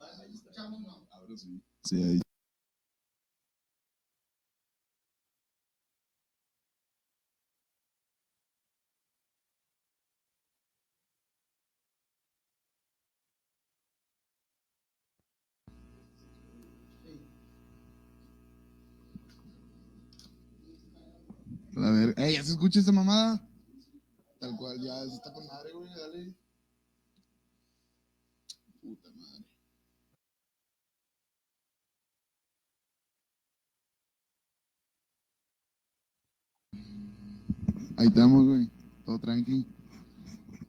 Ahora sí. Sí. A ver, ey, ¿ya se escucha esta mamada? Tal cual, ya se está con madre, güey, dale. Ahí estamos, güey. Todo tranqui.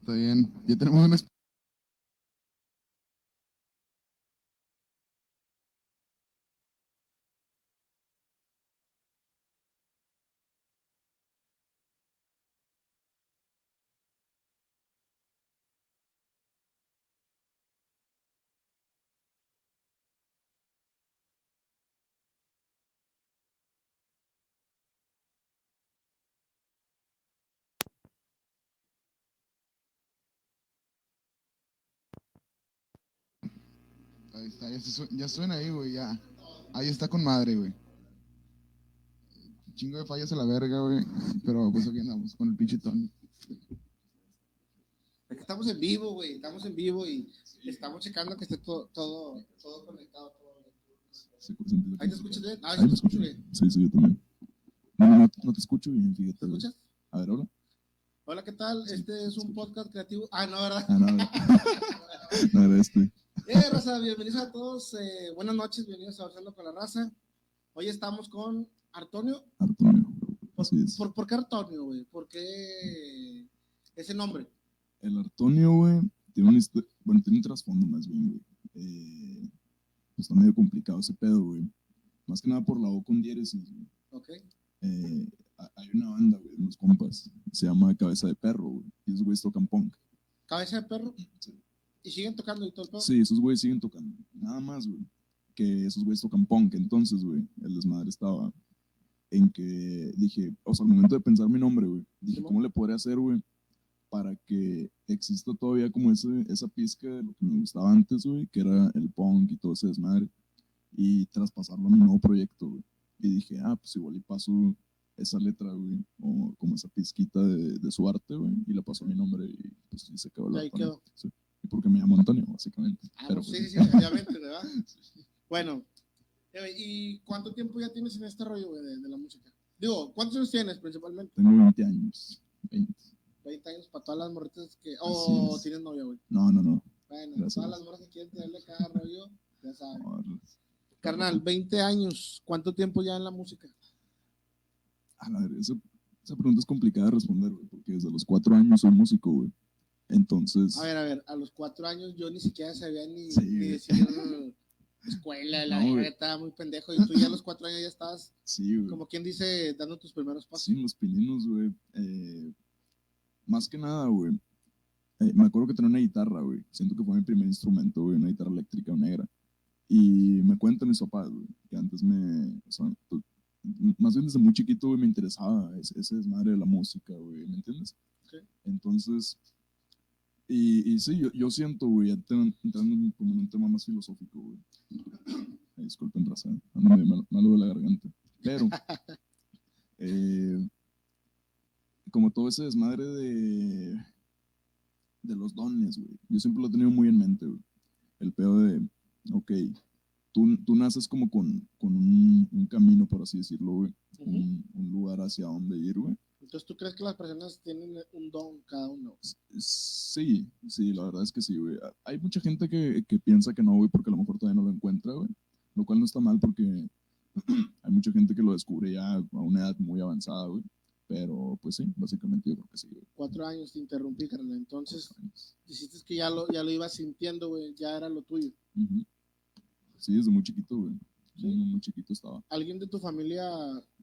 Está bien. Ya tenemos una Ahí está, ya, se su- ya suena ahí, güey, ya. Ahí está con madre, güey. Chingo de fallas a la verga, güey. Pero pues aquí andamos con el pinche Tony. Estamos en vivo, güey. Estamos en vivo y estamos checando que esté todo, todo, todo conectado. todo ¿Ahí te escuchas bien? Ah, me te escucho bien. Sí, sí, yo también. No, no, no, no te escucho bien, fíjate. ¿Te escuchas? A ver, ahora. Hola, ¿qué tal? Este es un podcast creativo. Ah, no, ¿verdad? Ah, no, no, era este. Eh, raza, bienvenidos a todos. eh, buenas noches, bienvenidos a Avanzando con la Raza. Hoy estamos con Artonio. Así es. ¿Por, por qué Artonio, güey? ¿Por qué ese nombre? El Artonio, güey, tiene un, bueno, tiene un trasfondo más bien, güey. Eh, pues está medio complicado ese pedo, güey. Más que nada por la O con diéresis, güey. ¿Ok? Eh, ha- hay una banda, güey, unos compas. Se llama Cabeza de Perro, güey. Y esos güeyes tocan punk. Cabeza de perro. Sí. Y siguen tocando y todo el pedo. Sí, esos güeyes siguen tocando. Nada más, güey. Que esos güeyes tocan punk. Entonces, güey, el desmadre estaba en que dije, o sea, al momento de pensar mi nombre, güey, dije. ¿cómo le podría hacer, güey? Para que exista todavía como ese, esa pizca de lo que me gustaba antes, güey, que era el punk y todo ese desmadre. Y traspasarlo a mi nuevo proyecto, güey. Y dije, ah, pues igual y paso esa letra, güey, o como esa pizquita de, de su arte, güey, y la paso a mi nombre y pues sí se el Y ahí quedó. Sí. Y porque me llamo Antonio, básicamente. Ah, Pero, pues, pues, sí, sí, obviamente, ¿verdad? Bueno, eh, ¿y cuánto tiempo ya tienes en este rollo, güey, de, de la música? Digo, ¿cuántos años tienes principalmente? Tengo 20 años. 20. 20 años para todas las morritas que. O es. tienes novia, güey. No, no, no. Bueno, Gracias. todas las morras que quieren tenerle cada rollo, ya saben. Carnal, 20 años. ¿Cuánto tiempo ya en la música? A la verga, esa, esa pregunta es complicada de responder, güey, porque desde los 4 años soy músico, güey. Entonces, A ver, a ver, a los 4 años yo ni siquiera sabía ni, Sí, ni decir escuela, la No, estaba muy pendejo. Y tú ya a los 4 años ya estabas, sí, güey. como quien dice, dando tus primeros pasos. Sí, los pininos, güey. Eh, más que nada, güey. eh, me acuerdo que tenía una guitarra, güey. Siento que fue mi primer instrumento, güey. Una guitarra eléctrica negra. Y me cuentan mis papás, güey, que antes me. O sea, m- más bien desde muy chiquito, güey, me interesaba ese, ese desmadre de la música, güey. ¿Me entiendes? Ok. Entonces. Y, y sí, yo, yo siento, güey, entrando en- como en un tema más filosófico, güey. Disculpen, raza. Ando medio mal- malo de la garganta. Pero. eh, como todo ese desmadre de, de los dones, güey. Yo siempre lo he tenido muy en mente, güey. El pedo de, ok, tú, tú naces como con, con un, un camino, por así decirlo, güey. Un, un lugar hacia dónde ir, güey. Entonces, ¿tú crees que las personas tienen un don? Sí, sí, la verdad es que sí, güey. Hay mucha gente que, que piensa que no, güey, porque a lo mejor todavía no lo encuentra, güey. Lo cual no está mal porque hay mucha gente que lo descubre ya a una edad muy avanzada, güey. Pero, pues sí, básicamente yo creo que sí, güey. Cuatro años te interrumpí, carnal. Entonces, dijiste que ya lo, ya lo ibas sintiendo, güey, ya era lo tuyo. Sí, desde muy chiquito, güey. Sí. Muy, muy chiquito estaba. ¿Alguien de tu familia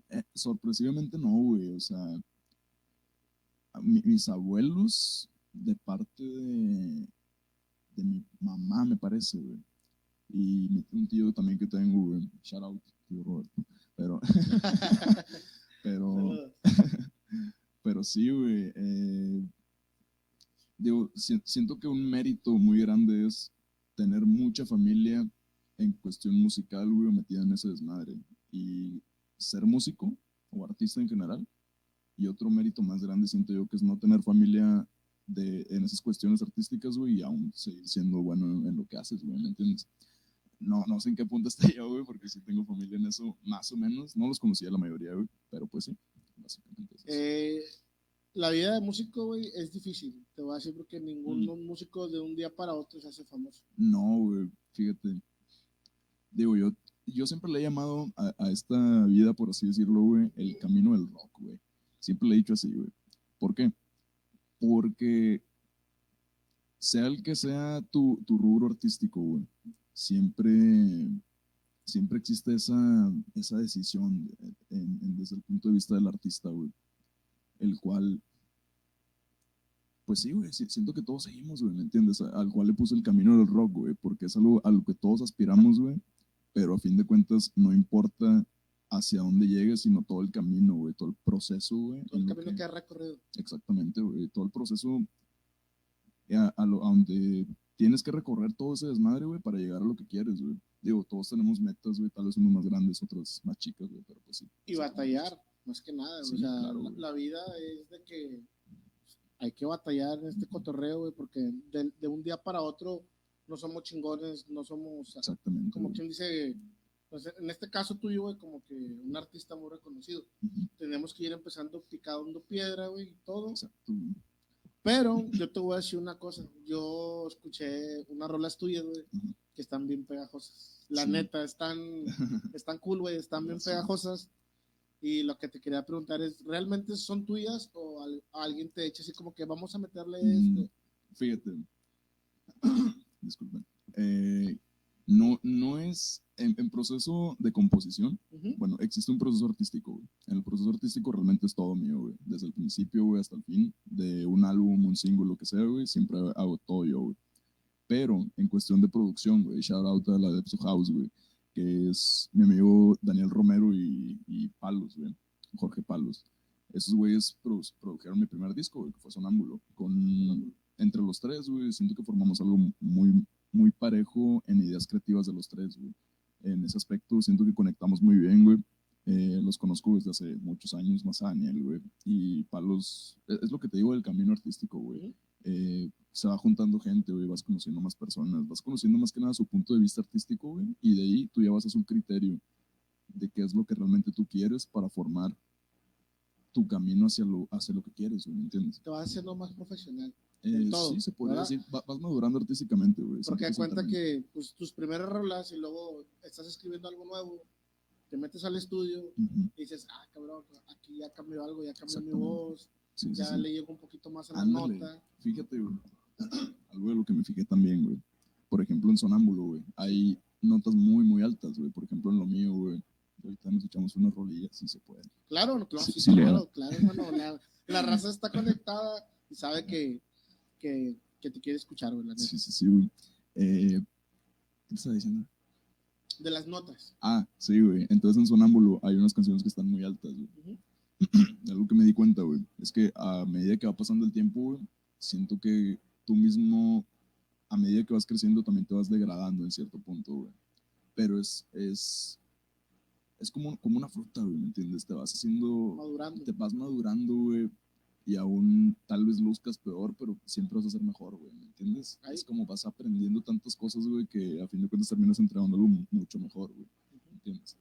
Eh, sorpresivamente no, güey. O sea, mis abuelos, de parte de, de mi mamá, me parece. Y un tío también que tengo, güey. Shout out. Pero, pero, pero sí, güey. eh, digo, si- siento que un mérito muy grande es tener mucha familia en cuestión musical, metida en ese desmadre. Y ser músico o artista en general. Y otro mérito más grande siento yo que es no tener familia de, en esas cuestiones artísticas, güey, y aún seguir siendo bueno en, lo que haces, güey, ¿me entiendes? No, no sé en qué punto está yo, güey, porque sí tengo familia en eso, más o menos. No los conocía la mayoría, güey, pero pues sí, básicamente. Es eh, la vida de músico, güey, es difícil. Te voy a decir porque ningún mm. músico de un día para otro se hace famoso. No, güey, fíjate. Digo, yo, yo siempre le he llamado a, a esta vida, por así decirlo, güey, el camino del rock, güey. Siempre le he dicho así, güey. ¿Por qué? Porque sea el que sea tu, tu rubro artístico, güey, siempre, siempre existe esa, esa decisión desde el punto de vista del artista, güey, el cual, pues sí, güey, siento que todos seguimos, güey, ¿me entiendes? Al cual le puso el camino del rock, güey, porque es algo a lo que todos aspiramos, güey, pero a fin de cuentas no importa hacia dónde llegues, sino todo el camino, güey, todo el proceso, güey. Todo el camino que, ha recorrido. Exactamente, güey, todo el proceso a, a, donde tienes que recorrer todo ese desmadre, güey, para llegar a lo que quieres, güey. Digo, todos tenemos metas, güey, tal vez unos más grandes, otras más chicas, güey, pero pues sí. Y batallar, más que nada, o sea, la, vida es de que hay que batallar en este cotorreo, güey, porque de, de, un día para otro no somos chingones, no somos, Exactamente, como quien dice, pues en este caso tuyo, güey, como que un artista muy reconocido. Tenemos que ir empezando picando piedra, güey, y todo. Exacto. Pero yo te voy a decir una cosa. Yo escuché unas rolas tuyas, güey, que están bien pegajosas. La neta, están, están cool, güey, están bien pegajosas. Y lo que te quería preguntar es, ¿realmente son tuyas o alguien te echa así como que vamos a meterle mm, esto? Fíjate. Disculpen. Eh, no, no es en, proceso de composición. Bueno, existe un proceso artístico, En el proceso artístico realmente es todo mío, güey. Desde el principio, güey, hasta el fin, de un álbum, un single, lo que sea, güey, siempre hago todo yo, güey. Pero en cuestión de producción, güey, shout out a la de House, güey, que es mi amigo Daniel Romero y, y Palos, güey, Jorge Palos. Esos güeyes produjeron mi primer disco, güey, que fue Sonámbulo. Con, entre los tres, güey, siento que formamos algo muy, muy parejo en ideas creativas de los tres, güey. En ese aspecto siento que conectamos muy bien, güey. Eh, los conozco desde hace muchos años, más a Daniel, güey. Y Palos, e, es, lo que te digo del camino artístico, güey. Eh, se va juntando gente, güey, vas conociendo más personas, vas conociendo más que nada su punto de vista artístico, güey. Y de ahí tú ya vas a hacer un criterio de qué es lo que realmente tú quieres para formar tu camino hacia lo, hacia lo que quieres, ¿me entiendes? Te vas haciendo más profesional. Eh, sí, se puede decir, vas madurando artísticamente, güey. Porque da cuenta que pues, tus primeras rolas y luego estás escribiendo algo nuevo, te metes al estudio y dices, ah, cabrón, aquí ya cambió algo, ya cambió mi voz, ya le llego un poquito más a la nota. Fíjate, güey, algo de lo que me fijé también, güey. Por ejemplo, en Sonámbulo, güey, hay notas muy, muy altas, güey. Por ejemplo, en lo mío, güey, ahorita nos echamos unas rolillas, si se puede. Claro, claro, sí, claro, claro, bueno, la, la raza está conectada y sabe que que, que te quiere escuchar, güey. Sí, sí, sí, güey. Eh, ¿Qué te estaba diciendo? De las notas. Ah, sí, güey. Entonces en Sonámbulo hay unas canciones que están muy altas, güey. Algo que me di cuenta, güey, es que a medida que va pasando el tiempo, güey, siento que tú mismo, a medida que vas creciendo, también te vas degradando en cierto punto, güey. Pero es, es, es como, como una fruta, güey, ¿me entiendes? Te vas haciendo... Madurando. Te vas madurando, güey, y aún tal vez luzcas peor, pero siempre vas a ser mejor, güey, ¿me entiendes? Es como vas aprendiendo tantas cosas, güey, que a fin de cuentas terminas entregando algo mucho mejor, güey, ¿me entiendes?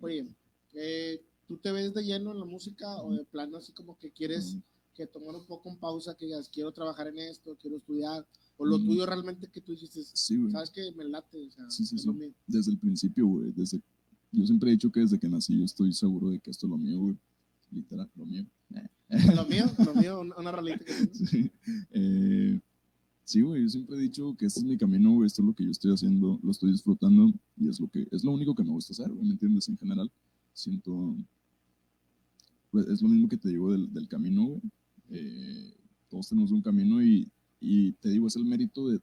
Oye, eh, ¿tú te ves de lleno en la música o de plano así como que quieres que tomar un poco en pausa, que digas, quiero trabajar en esto, quiero estudiar, o lo tuyo realmente que tú dijiste, sabes que me late, o sea, sí, sí, sí. Desde el principio, güey, desde, yo siempre he dicho que desde que nací yo estoy seguro de que esto es lo mío, güey, literal, lo mío. Lo mío, lo mío, una rolita que Sí, eh, sí, güey, yo siempre he dicho que este es mi camino, güey, esto es lo que yo estoy haciendo, lo estoy disfrutando y es lo que es lo único que me gusta hacer, güey, ¿me entiendes? En general, siento, pues es lo mismo que te digo del, del camino, güey. Eh, todos tenemos un camino y, y te digo, es el mérito de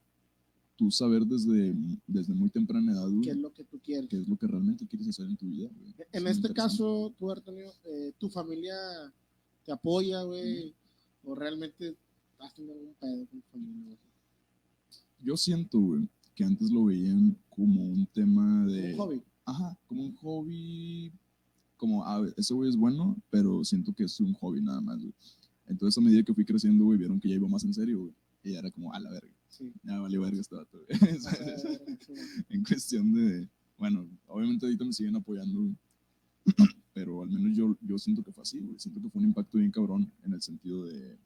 tú saber desde, desde muy temprana edad, ¿Qué es lo que tú quieres? ¿Qué es lo que realmente quieres hacer en tu vida, güey? En este caso, tú, Antonio, eh, tu familia te apoya, güey, o realmente has tenido algún pedo con tu familia. yo siento, güey, que antes lo veían como un tema de... Un hobby. Ajá, como un hobby, como, ah, ese güey es bueno, pero siento que es un hobby nada más, güey. Entonces a medida que fui creciendo, güey, vieron que ya iba más en serio, güey. Y ya era como, a la verga. Sí. Ya verga este. Ah, en cuestión de, bueno, obviamente ahorita me siguen apoyando, güey. pero al menos yo, yo siento que fue así, güey. Siento que fue un impacto bien cabrón en el sentido de,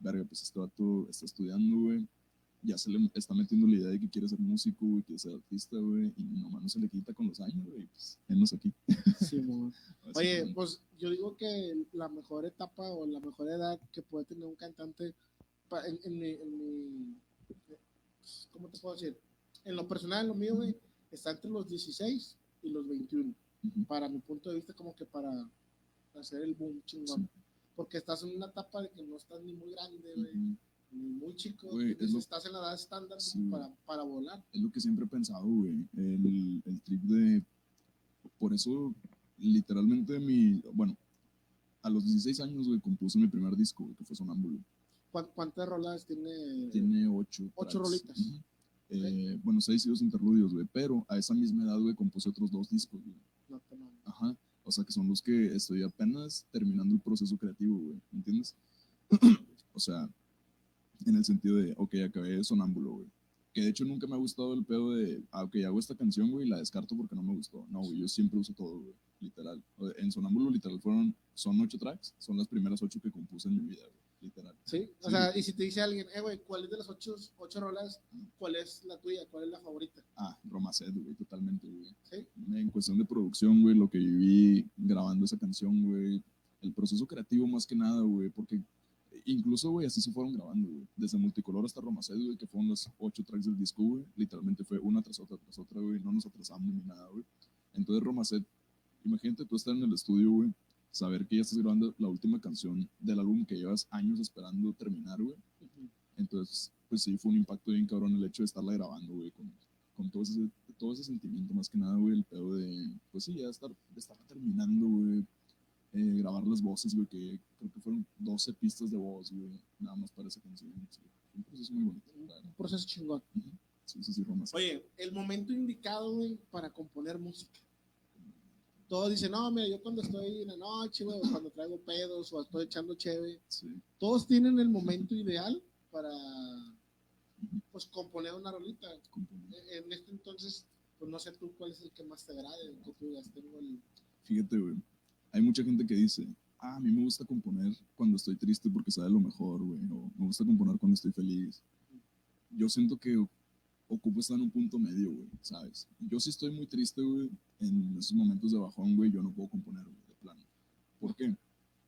verga, pues este vato está estudiando, güey. Ya se le está metiendo la idea de que quiere ser músico, güey, quiere ser artista, güey. Y nomás no se le quita con los años, güey. Pues, enos aquí. Sí. Oye, pues yo digo que la mejor etapa o la mejor edad que puede tener un cantante en, en mi, en mi- ¿cómo te puedo decir? En lo personal, lo mío, güey, está entre los 16 y los 21. Ujú. Para mi punto de vista, como que para hacer el boom chingón. Porque estás en una etapa de que no estás ni muy grande, güey, Ujú. ni muy chico. Güey, es lo- estás en la edad estándar Sí, para, para volar. es lo que siempre he pensado, güey. El, el trip de. Por eso, literalmente, mi. Bueno, a los 16 años, güey, compuse mi primer disco, güey, que fue Sonámbulo. ¿Cuán- ¿Cuántas rolas tiene? Tiene ocho. Ocho tracks. rolitas. Eh, bueno, seis y dos interludios, güey. Pero a esa misma edad, güey, compuse otros dos discos, güey. No te mames. Ajá. O sea, que son los que estoy apenas terminando el proceso creativo, güey. ¿Me entiendes? o sea, en el sentido de, ok, acabé sonámbulo, güey. Que de hecho nunca me ha gustado el pedo de, ah, ok, hago esta canción, güey, y la descarto porque no me gustó. No, güey, yo siempre uso todo, güey, literal. En sonámbulo, literal, fueron, son ocho tracks, son las primeras ocho que compuse en mi vida, güey, literal. Sí, o Sí. sea, y si te dice alguien, eh, güey, ¿cuál es de las ocho, ocho rolas? ¿Cuál es la tuya? ¿Cuál es la favorita? Ah, Romacet, güey, totalmente, güey. Sí. En cuestión de producción, güey, lo que viví grabando esa canción, güey, el proceso creativo más que nada, güey, porque incluso, güey, así se fueron grabando, güey. Desde Multicolor hasta Romacet, güey, que fueron los ocho tracks del disco, güey. Literalmente fue una tras otra, tras otra, güey. No nos atrasamos ni nada, güey. Entonces, Romacet, imagínate tú estar en el estudio, güey, saber que ya estás grabando la última canción del álbum que llevas años esperando terminar, güey. Entonces, pues sí, fue un impacto bien cabrón el hecho de estarla grabando, güey, con, con todo, ese, todo ese sentimiento, más que nada, güey, el pedo de, pues sí, ya estar, de estar terminando, güey, eh, grabar las voces, güey, que creo que fueron 12 pistas de voz, güey, nada más para esa canción. Sí, un proceso muy bonito. la verdad. Un proceso chingón. Sí, sí, sí, Roma. sí. Oye, el momento indicado, güey, para componer música. Todos dicen, no, mira, yo cuando estoy en la noche, güey, o cuando traigo pedos, o estoy echando cheve, Sí. todos tienen el momento ideal para, pues, componer una rolita. componer. En este entonces, pues, no sé tú cuál es el que más te agrade, que tú digas, tengo el... Fíjate, güey, hay mucha gente que dice, ah, a mí me gusta componer cuando estoy triste porque sabe lo mejor, güey, o me gusta componer cuando estoy feliz. Yo siento que ocupo estar en un punto medio, güey, ¿sabes? Yo sí estoy muy triste, güey, en esos momentos de bajón, güey, yo no puedo componer, güey, de plano. ¿Por qué?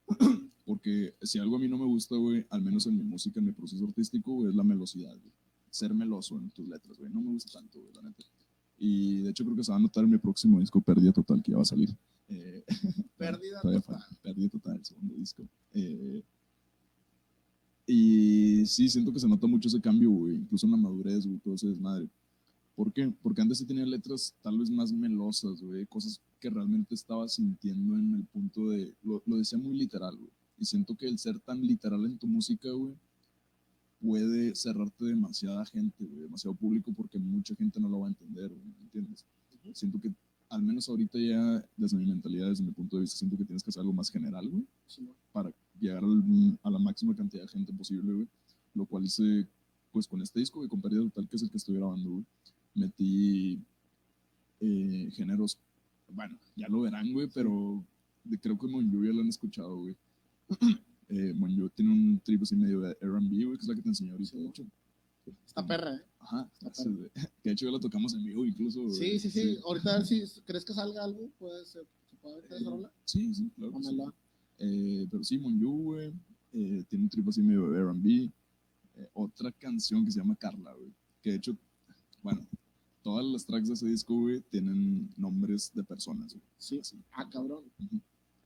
Porque si algo a mí no me gusta, güey, al menos en mi música, en mi proceso artístico, güey, es la melosidad, güey. Ser meloso en tus letras, güey. No me gusta tanto, güey, la neta. Y de hecho creo que se va a notar en mi próximo disco, Pérdida Total, que ya va a salir. Eh, Pérdida total. Pérdida Total, el segundo disco. Eh, y sí, siento que se nota mucho ese cambio, güey, incluso en la madurez, güey, todo ese desmadre. ¿Por qué? Porque antes sí tenía letras tal vez más melosas, güey, cosas que realmente estaba sintiendo en el punto de, lo, lo decía muy literal, güey. Y siento que el ser tan literal en tu música, güey, puede cerrarte demasiada gente, güey, demasiado público porque mucha gente no lo va a entender, güey, ¿me entiendes? Siento que, al menos ahorita ya, desde mi mentalidad, desde mi punto de vista, siento que tienes que hacer algo más general, güey Simón. para llegar al- a la máxima cantidad de gente posible, güey. Lo cual hice, pues, con este disco, güey, con Pérdida Total, que es el que estoy grabando, güey. Metí eh, géneros, bueno, ya lo verán, güey, pero de- creo que Monju ya lo han escuchado, güey. eh, Monju tiene un trip así medio de R&B, güey, que es la que te enseñé ahorita, de hecho. Esta perra, ¿eh? Ajá, Está güey. que de hecho ya la tocamos en vivo incluso, güey. Sí, sí, sí. Ahorita a ver si crees que salga algo, puede ser. ¿Se puede esa Eh, rola? Sí, sí, claro. que sí. Eh, pero sí, Monju, güey, eh, tiene un trip así medio de R&B. Eh, otra canción que se llama Carla, güey. Que de hecho, bueno, todas las tracks de ese disco, güey, tienen nombres de personas, güey. Sí. Así. Ah, cabrón.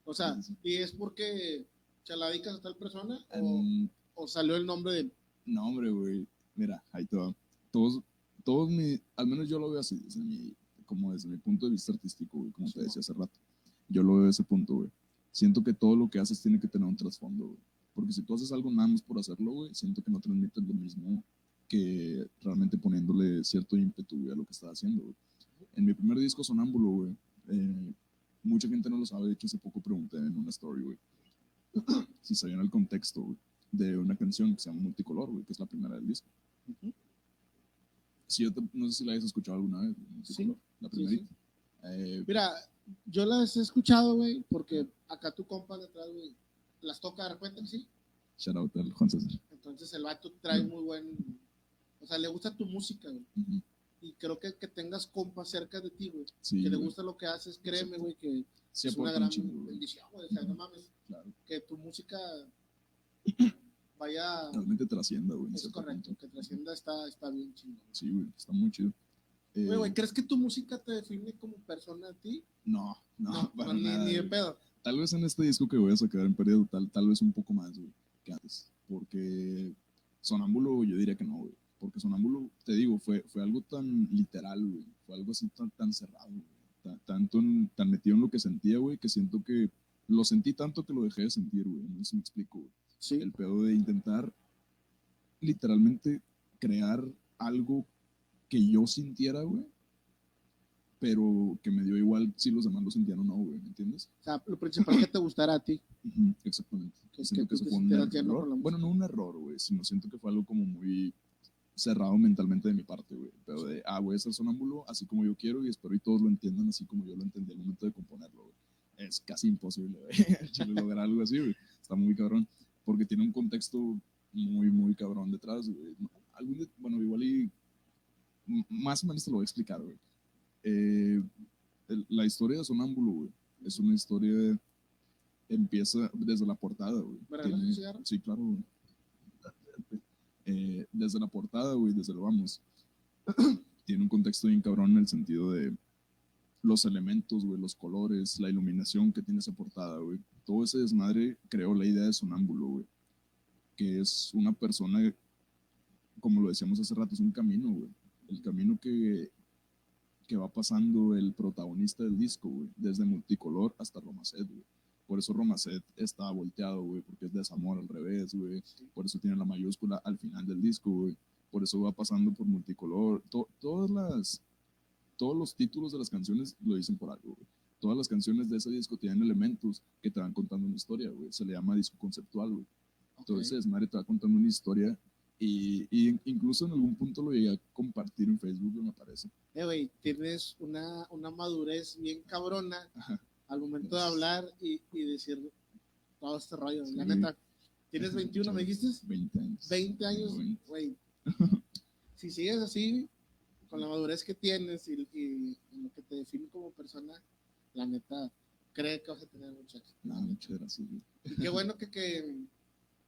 O sea, Sí, sí. ¿y es porque dedicas a tal persona o, Mm, o salió el nombre de... no, hombre, güey. Mira, ahí te va. Todos, todos mi, al menos yo lo veo así, desde mi, como desde mi punto de vista artístico, güey, como Sí, te decía hace rato. Yo lo veo de ese punto, güey. Siento que todo lo que haces tiene que tener un trasfondo, güey. Porque si tú haces algo nada más por hacerlo, güey, siento que no transmites lo mismo que realmente poniéndole cierto ímpetu güey, a lo que estaba haciendo. güey. En mi primer disco, Sonámbulo, güey, eh, mucha gente no lo sabe, de hecho hace poco pregunté en una story, güey, si sabían el contexto güey, de una canción que se llama Multicolor, güey, que es la primera del disco. Ujú. Si yo te- no sé si la hayas escuchado alguna vez, Multicolor, la sí, primerita. Eh, Mira, yo las he escuchado, güey, porque acá tu compa detrás, güey, las toca de repente, sí. shout out al Juan César. Entonces el vato trae muy buen. O sea, le gusta tu música, güey. Y creo que que tengas compas cerca de ti, güey, Sí, que le gusta lo que haces, créeme, güey, que Sí es una gran chingo, bendición, güey. O sea, no mames, Claro. que tu música vaya. Realmente trascienda, güey. Es correcto, punto. que trascienda está, está bien chingón. Sí, güey, está muy chido. Eh, Güey, güey, ¿crees que tu música te define como persona a ti? no, no, para ni, nada. ni de pedo. Tal vez en este disco que voy a sacar en periodo tal, tal vez un poco más, güey, que antes. Porque Sonámbulo, yo diría que no, güey. Porque Sonámbulo, te digo, fue, fue algo tan literal, güey. Fue algo así tan, tan cerrado, güey. Ta- tanto en- tan metido en lo que sentía, güey, que siento que lo sentí tanto que lo dejé de sentir, güey. No sé si me explico, güey. Sí. El pedo de intentar literalmente crear algo que yo sintiera, güey. Pero que me dio igual si los demás lo sentían o no, güey, ¿me entiendes? O sea, lo principal que te gustara a ti. Ujú, Exactamente. Que- siento que que fue un error. Bueno, no un error, güey, sino siento que fue algo como muy cerrado mentalmente de mi parte, güey. Pero de, ah, voy a ser sonámbulo así como yo quiero y espero y todos lo entiendan así como yo lo entendí al momento de componerlo, güey. Es casi imposible, güey, lograr algo así, güey. Está muy cabrón. Porque tiene un contexto muy, muy cabrón detrás, güey. Algún de- bueno, igual y más o menos te lo voy a explicar, güey. Eh, el- la historia de Sonámbulo, güey, es una historia empieza desde la portada, güey. ¿Me regalas un Tiene-? Sí, claro, güey. Eh, desde la portada, güey, desde lo vamos. Tiene un contexto bien cabrón en el sentido de los elementos, güey, los colores, la iluminación que tiene esa portada, güey. Todo ese desmadre creó la idea de Sonámbulo, güey. Que es una persona, como lo decíamos hace rato, es un camino, güey. El camino que, que va pasando el protagonista del disco, güey. Desde multicolor hasta Romacet, güey. Por eso Romacet está volteado, güey, porque es desamor al revés, güey. Por eso tiene la mayúscula al final del disco, güey. Por eso va pasando por multicolor. To- todas las, todos los títulos de las canciones lo dicen por algo, güey. Todas las canciones de ese disco tienen elementos que te van contando una historia, güey. Se le llama disco conceptual, güey. Todo ese desmadre te va contando una historia y, y incluso en algún punto lo llegué a compartir en Facebook, me parece. Eh, güey, tienes una, una madurez bien cabrona Ajá. al momento de hablar y, y decir todo este rollo. La neta, tienes 21, me dijiste, 20 años. 20 años, 20. güey. Si sigues así, con la madurez que tienes y, y lo que te define como persona, la neta, cree que vas a tener mucho éxito. No, muchas gracias. Y qué bueno que, que,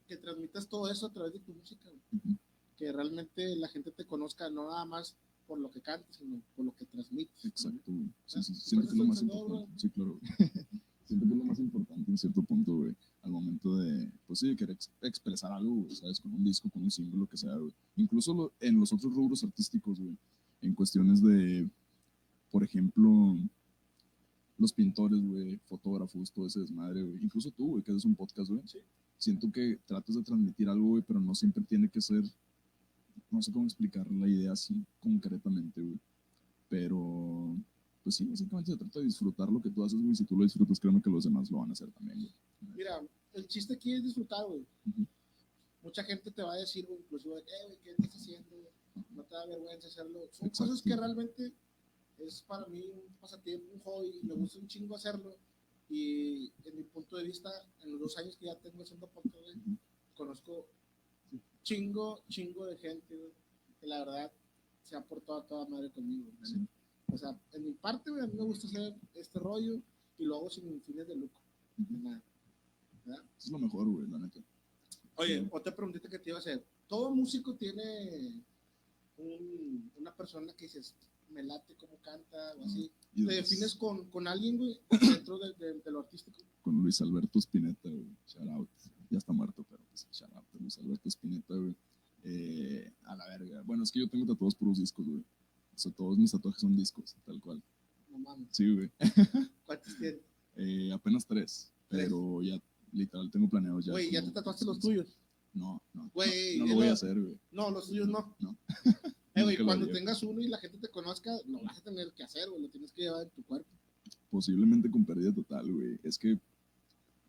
que transmitas todo eso a través de tu música, güey. Que realmente la gente te conozca no nada más por lo que cantes, sino por lo que transmites. Exacto, güey. Sí, Ah, sí, ¿tú siento que es lo más importante. Sí, claro. siento que es lo más importante en cierto punto, güey. Al momento de, pues sí, de querer ex- expresar algo, güey, ¿sabes? Con un disco, con un símbolo, lo que sea, güey. Incluso lo- en los otros rubros artísticos, güey. En cuestiones de, por ejemplo, los pintores, güey, fotógrafos, todo ese desmadre, güey. Incluso tú, güey, que haces un podcast, güey. Sí. Siento que tratas de transmitir algo, güey, pero no siempre tiene que ser, no sé cómo explicar la idea así concretamente, güey. Pero, pues sí, básicamente se trata de disfrutar lo que tú haces, güey. Si tú lo disfrutas, créeme que los demás lo van a hacer también, güey. Mira, el chiste aquí es disfrutar, güey. Ujú. Mucha gente te va a decir, güey, inclusive, eh, güey, ¿qué estás haciendo? No te da vergüenza hacerlo. Son Exacto. cosas que realmente es para mí un pasatiempo, un hobby, me gusta un chingo hacerlo. Y en mi punto de vista, en los dos años que ya tengo haciendo podcast, conozco chingo, chingo de gente, güey, que la verdad se ha portado a toda madre conmigo. Sí. O sea, en mi parte, güey, a mí me gusta hacer este rollo y lo hago sin fines de lucro. Ujú. Nada. Es lo mejor, güey, la neta. Oye, Sí. otra preguntita que te iba a hacer. Todo músico tiene un- una persona que dices, me late cómo canta o así. Y ¿Te defines con, con alguien, güey, dentro de, de- de lo artístico? Con Luis Alberto Spinetta, güey. Shout out. Ya está muerto, pero pues, shout out Luis Alberto Spinetta, güey. Eh, a la verga. Bueno, es que yo tengo tatuados puros discos, güey. O sea, todos mis tatuajes son discos, tal cual. No mames. Sí, güey. ¿Cuántos tienes? Eh, apenas tres, Tres. pero ya literal tengo planeados ya. Güey, ya te tatuaste los 15. tuyos. No, no. Güey, no, no lo voy a hacer, güey. No, los tuyos no. No. Eh, güey, cuando tengas uno y la gente te conozca, lo vas a tener que hacer, güey. Lo tienes que llevar en tu cuerpo. Posiblemente con pérdida total, güey. Es que,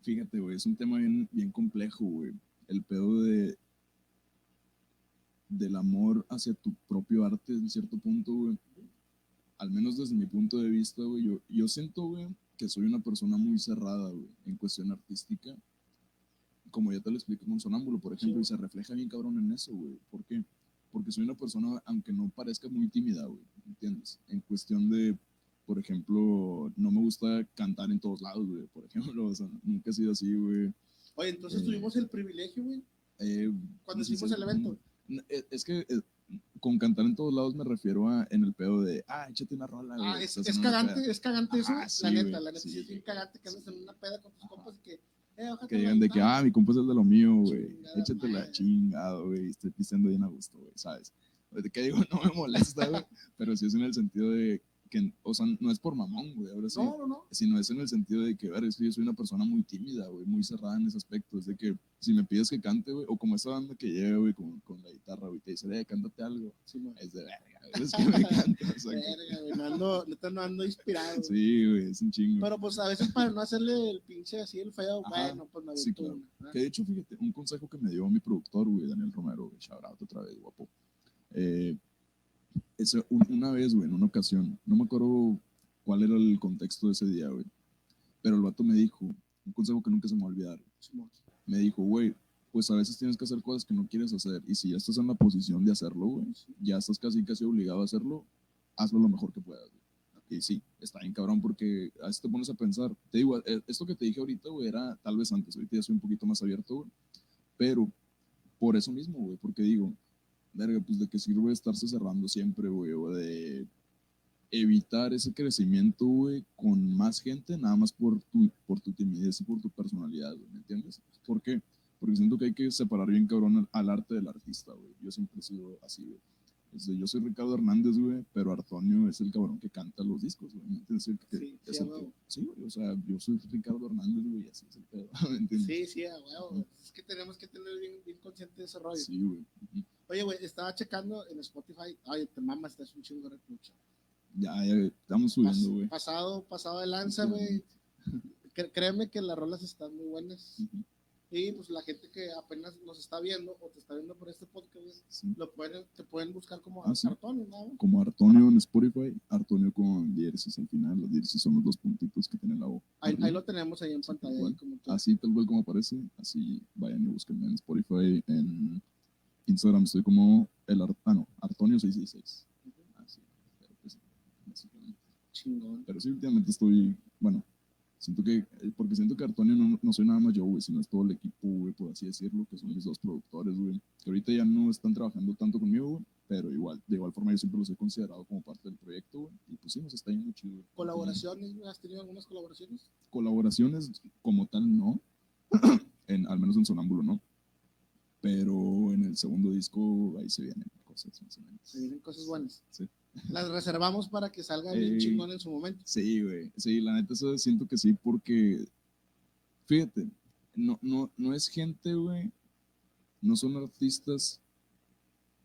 fíjate, güey, es un tema bien, bien complejo, güey. El pedo de del amor hacia tu propio arte en cierto punto, güey. Al menos desde mi punto de vista, güey, yo, yo siento, güey, que soy una persona muy cerrada, güey, en cuestión artística. Como ya te lo expliqué con Sonámbulo, por ejemplo, y se refleja bien cabrón en eso, güey. ¿Por qué? Porque soy una persona, aunque no parezca muy tímida, güey, ¿entiendes? En cuestión de, por ejemplo, no me gusta cantar en todos lados, güey, por ejemplo, o sea, nunca he sido así, güey. Oye, entonces Eh, tuvimos el privilegio, güey, Eh, cuando hicimos el evento. no, Es es que eh, con cantar en todos lados me refiero a en el pedo de, ah, échate una rola, güey. Ah, es, cagante, peda". es cagante eso, Ajá, sí, la neta, la neta, sí, es bien cagante que andes en una peda con tus compas y que, eh, Que digan de que, ah, mi compa es el de lo mío, güey. Chingada Échate la madre. chingado, güey. Estoy pisteando bien a gusto, güey, ¿sabes? De que digo, no me molesta, güey. pero sí es en el sentido de que, o sea, no es por mamón, güey, ahora sí. No, no, no. Sino es en el sentido de que, ver, es que yo soy una persona muy tímida, güey, muy cerrada en ese aspecto. Es de que si me pides que cante, güey, o como esa banda que llega, güey, con, con la guitarra, güey, te dice, eh, cántate algo. Sí. Es de verga, güey, es que me encanta. o sea, Verga, güey, no ando, neta no ando inspirado. sí, güey, es un chingo. Pero pues a veces para no hacerle el pinche así el feo, bueno, pues me sí, claro. una. Que de hecho, fíjate, un consejo que me dio mi productor, güey, Daniel Romero, güey, shout out otra vez, guapo. Eh, una vez, güey, en una ocasión, no me acuerdo cuál era el contexto de ese día, güey, pero el vato me dijo, un consejo que nunca se me va a olvidar, me dijo, güey, pues a veces tienes que hacer cosas que no quieres hacer, y si ya estás en la posición de hacerlo, güey, ya estás casi, casi obligado a hacerlo, hazlo lo mejor que puedas, güey. Y sí, está bien cabrón porque a te pones a pensar, te digo, eh, esto que te dije ahorita, güey, era tal vez antes, ahorita ya soy un poquito más abierto, güey, pero por eso mismo, güey, porque digo, verga, pues de qué sirve estarse cerrando siempre, güey, o de evitar ese crecimiento, güey, con más gente, nada más por tu, por tu timidez y por tu personalidad, güey, ¿me entiendes? ¿Por qué? Porque siento que hay que separar bien cabrón al, arte del artista, güey. Yo siempre he sido así, güey. Yo soy Ricardo Hernández, güey, pero Artonio es el cabrón que canta los discos, güey. ¿me entiendes? Sí, es sí, el que- sí, güey, o sea, yo soy Ricardo Hernández, güey, así es el pedo, ¿me entiendes? Sí, sí, huevo. Es que tenemos que tener bien, bien consciente de ese rollo. Sí, güey. Ujú. Oye, güey, estaba checando en Spotify. Oye, te mamas, estás un chingo de reprocha. Ya, ya, estamos subiendo, güey. pasado, pasado de lanza, güey. Créeme que las rolas están muy buenas. Y pues la gente que apenas nos está viendo o te está viendo por este podcast, Sí. lo pueden, te pueden buscar como Ah, sí. Antonio, ¿no? Como Artonio en Spotify, Artonio con diéresis al final. Los diéresis son los dos puntitos que tiene la O. Ahí, ahí lo tenemos ahí en pantalla. igual. ahí como. Así tal cual como aparece, así vayan y búsquenme en Spotify, en Instagram estoy como el Ar- ah, no, Artonio666. Ujú. Así, pero pues. Chingón. Pero sí, últimamente estoy, bueno, siento que, eh, porque siento que Artonio no, no soy nada más yo, güey, sino es todo el equipo, güey, por así decirlo, que son mis dos productores, güey, que ahorita ya no están trabajando tanto conmigo, güey, pero igual, de igual forma yo siempre los he considerado como parte del proyecto, güey, y pues sí, nos está yendo chido. güey. ¿Colaboraciones? ¿Has tenido algunas colaboraciones? Colaboraciones como tal, no, en, al menos en Sonámbulo, no, pero en el segundo disco ahí se vienen cosas más o menos. Se vienen cosas buenas. Sí. Las reservamos para que salga bien Ey. chingón en su momento. Sí, güey. Sí, la neta, eso siento que sí, porque, fíjate, no, no, no es gente, güey, no son artistas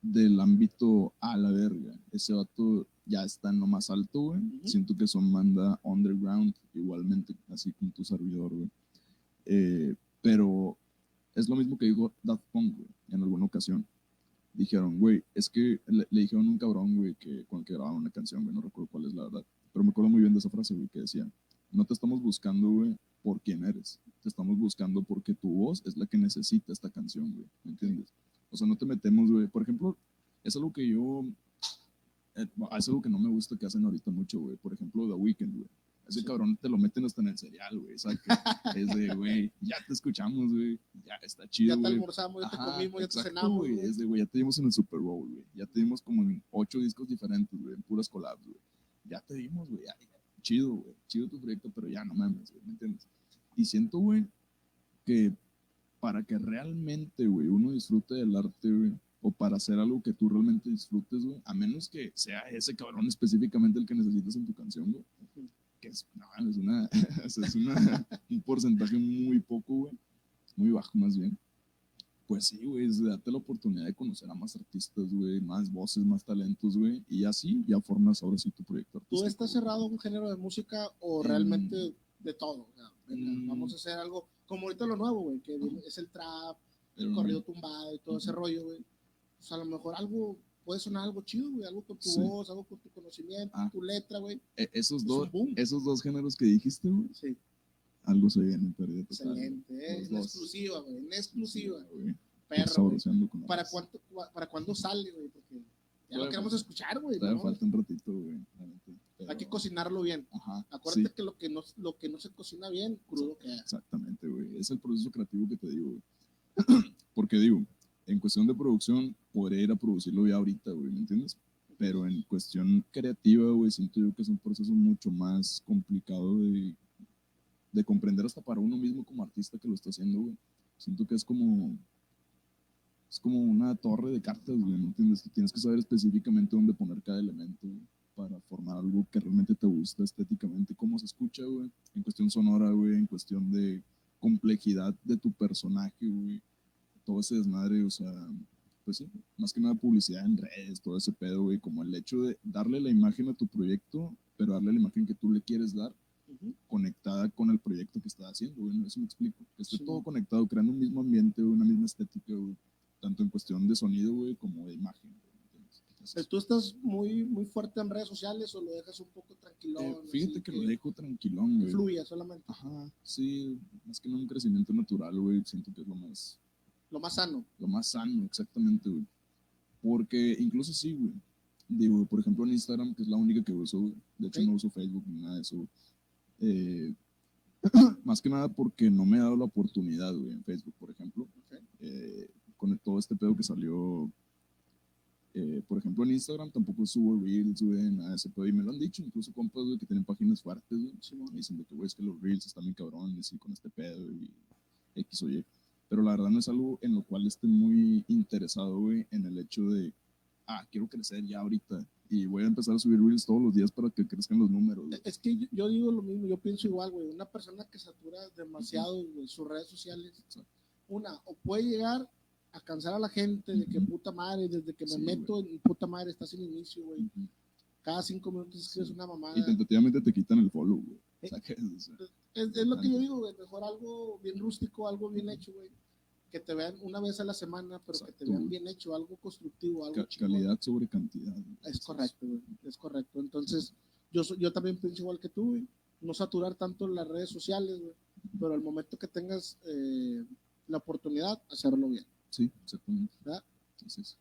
del ámbito a la verga. Ese vato ya está en lo más alto, güey. Ujú. Siento que son banda underground, igualmente, así como tu servidor, güey. Eh, pero es lo mismo que dijo Daft Punk, güey, en alguna ocasión. Dijeron, güey, es que le, dijeron a un cabrón, güey, que el que grabaron una canción, güey, no recuerdo cuál es la verdad. Pero me acuerdo muy bien de esa frase, güey, que decía, no te estamos buscando, güey, por quién eres. Te estamos buscando porque tu voz es la que necesita esta canción, güey. ¿Me entiendes? O sea, no te metemos, güey. Por ejemplo, es algo que yo... eh, es algo que no me gusta que hacen ahorita mucho, güey. Por ejemplo, The Weeknd, güey. Ese cabrón te lo meten hasta en el cereal, güey. O sea, que es de, güey, ya te escuchamos, güey. Ya está chido, Ya te güey. almorzamos, ya te Ajá, comimos, ya te cenamos. güey. güey. Es de, güey, ya te dimos en el Super Bowl, güey. Ya te dimos como en ocho discos diferentes, güey, en puras collabs, güey. Ya te dimos, güey. Chido, güey. Chido tu proyecto, pero ya no mames, güey. ¿Me entiendes? Y siento, güey, que para que realmente, güey, uno disfrute del arte, güey, o para hacer algo que tú realmente disfrutes, güey, a menos que sea ese cabrón específicamente el que necesitas en tu canción, güey. Que es, no, es, una, o sea, es una- un porcentaje muy poco, güey, muy bajo más bien. Pues sí, güey, es darte la oportunidad de conocer a más artistas, güey, más voces, más talentos, güey, y así ya formas ahora sí tu proyecto ¿Tú artístico. estás cerrado a un género de música o Mm. realmente de todo? O sea, Mm. Vamos a hacer algo como ahorita lo nuevo, güey, que viene- es el trap, el corrido tumbado y todo ese Ujú. rollo, güey. Pues a lo mejor algo puede sonar algo chido, güey, algo con tu Sí. voz, algo con tu conocimiento, Ah. tu letra, güey. E- esos, Es dos, esos dos géneros que dijiste, güey, Sí, algo se viene en pérdida total. excelente, eh, en exclusiva, güey, en exclusiva. güey. Perro, güey. ¿Para cuánto, ¿Para cuándo sale, güey? Porque ya lo queremos escuchar, güey. ¿no? falta un ratito, güey. Hay que cocinarlo bien. Ajá. Acuérdate sí, que lo que no, lo que no se cocina bien, crudo queda. exactamente, güey. Es el proceso creativo que te digo, güey. Porque digo, en cuestión de producción, podría ir a producirlo ya ahorita, güey, ¿me entiendes? Pero en cuestión creativa, güey, siento yo que es un proceso mucho más complicado de, de comprender hasta para uno mismo como artista que lo está haciendo, güey. Siento que es como, es como una torre de cartas, güey, ¿me entiendes? Tienes que saber específicamente dónde poner cada elemento, para formar algo que realmente te gusta estéticamente, cómo se escucha, güey, en cuestión sonora, güey, en cuestión de complejidad de tu personaje, güey, todo ese desmadre, o sea, pues sí, más que nada publicidad en redes, todo ese pedo, güey, como el hecho de darle la imagen a tu proyecto, pero darle la imagen que tú le quieres dar conectada con el proyecto que estás haciendo, güey, eso me explico, que esté Sí. todo conectado, creando un mismo ambiente, una misma estética, güey, tanto en cuestión de sonido, güey, como de imagen, güey, ¿Tú estás muy, muy fuerte en redes sociales o lo dejas un poco tranquilón? eh, fíjate así que lo dejo tranquilón, güey. fluya solamente. Ajá, sí, más que nada un crecimiento natural, güey, siento que es lo más, Lo más sano. lo más sano, exactamente, güey. Porque incluso sí, güey. Digo, por ejemplo, en Instagram, que es la única que uso, güey. De hecho, no uso Facebook ni nada de eso, güey. Eh, más que nada porque no me he dado la oportunidad, güey, en Facebook, por ejemplo. Eh, con todo este pedo que salió, eh, por ejemplo, en Instagram tampoco subo Reels, güey, nada de ese pedo. Y me lo han dicho, incluso compas, güey, que tienen páginas fuertes, güey. Me dicen de que, güey, es que los Reels están bien cabrones y con este pedo y X o Y. Pero la verdad no es algo en lo cual esté muy interesado, güey, en el hecho de, ah, quiero crecer ya ahorita y voy a empezar a subir Reels todos los días para que crezcan los números. güey. Es que yo, yo digo lo mismo, yo pienso igual, güey. Una persona que satura demasiado güey, sus redes sociales, Exacto. una, o puede llegar a cansar a la gente de que puta madre, desde que me Sí, meto en puta madre, estás sin inicio, güey. Cada cinco minutos escribes Sí. una mamada. Y tentativamente te quitan el follow, güey. O sea, que es- o sea, Es, es lo que yo digo, güey. Mejor algo bien rústico, algo bien hecho, güey. Que te vean una vez a la semana, pero que te vean güey. bien hecho, algo constructivo, algo ca- chingón. calidad sobre cantidad. güey. Es correcto, güey. Es correcto. Entonces, yo, yo también pienso igual que tú, güey. No saturar tanto las redes sociales, güey. Pero al momento que tengas eh, la oportunidad, hacerlo bien. Sí, exactamente. ¿Verdad? Entonces,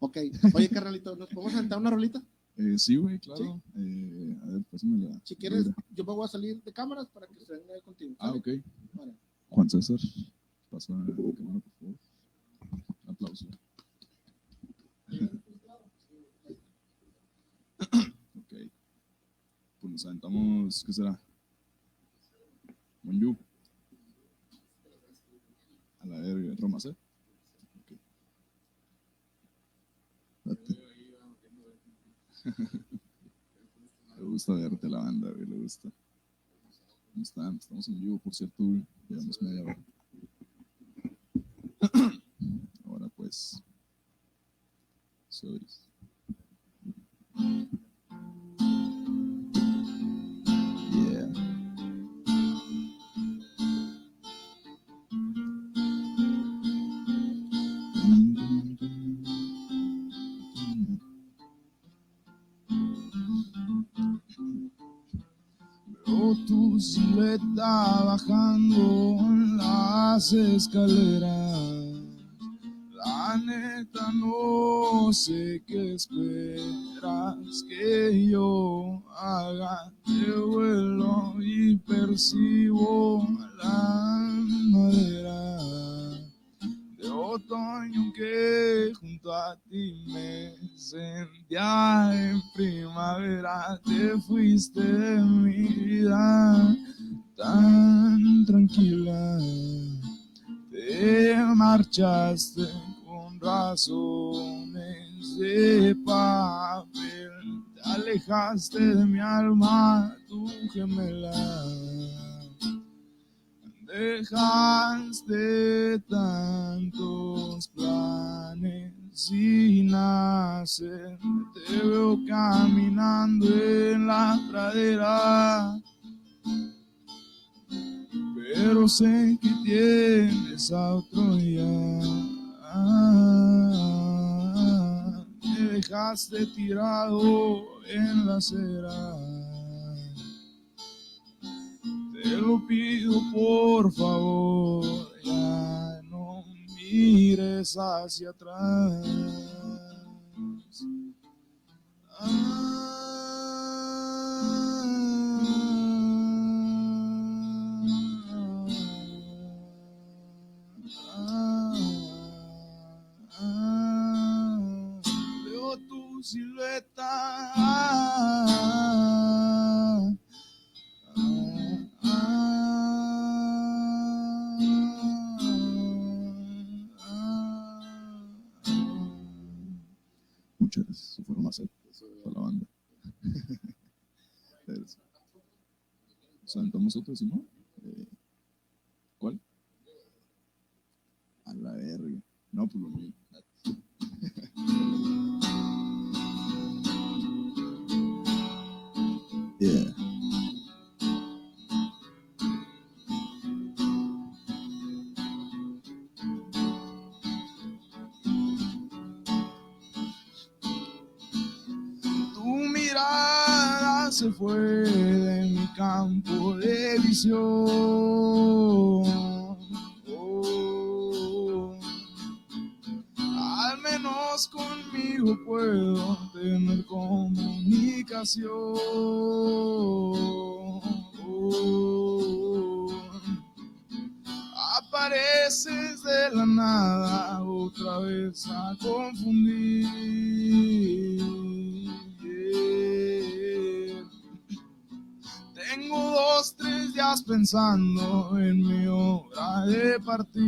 Ok. Oye, carnalito, ¿nos podemos aventar una rolita? Eh, sí, güey, claro. Eh, a ver, pásame la. Si quieres, yo me voy a salir de cámaras para que se venga contigo. Ah, ¿sale? ok. Vale. Juan César, pasa la cámara, por favor. Aplauso. Ok. Pues nos aventamos, ¿qué será? Monju. A la verga, Roma C. Ok. Date. Le gusta verte la banda, güey, le gusta. ¿Cómo están? Estamos en vivo, por cierto. Llevamos media hora. Ahora pues. Sobres. Silueta bajando las escaleras. La neta no sé qué esperas que yo haga. Te vuelo y percibo la madera de otoño que junto a ti razones de papel. Te alejaste de mi alma, tu gemela. Dejaste tantos planes sin hacer. Te veo caminando en la pradera. Pero sé que tienes a otro día. Me dejaste tirado en la acera. Te lo pido por favor, ya no mires hacia atrás. Veo Sentamos otro, ¿sí, no? Eh, ¿Cuál? A la verga. No, pues lo mío. Yeah. Se fue Oh. Al menos conmigo puedo tener comunicación. Días pensando en mi hora de partir.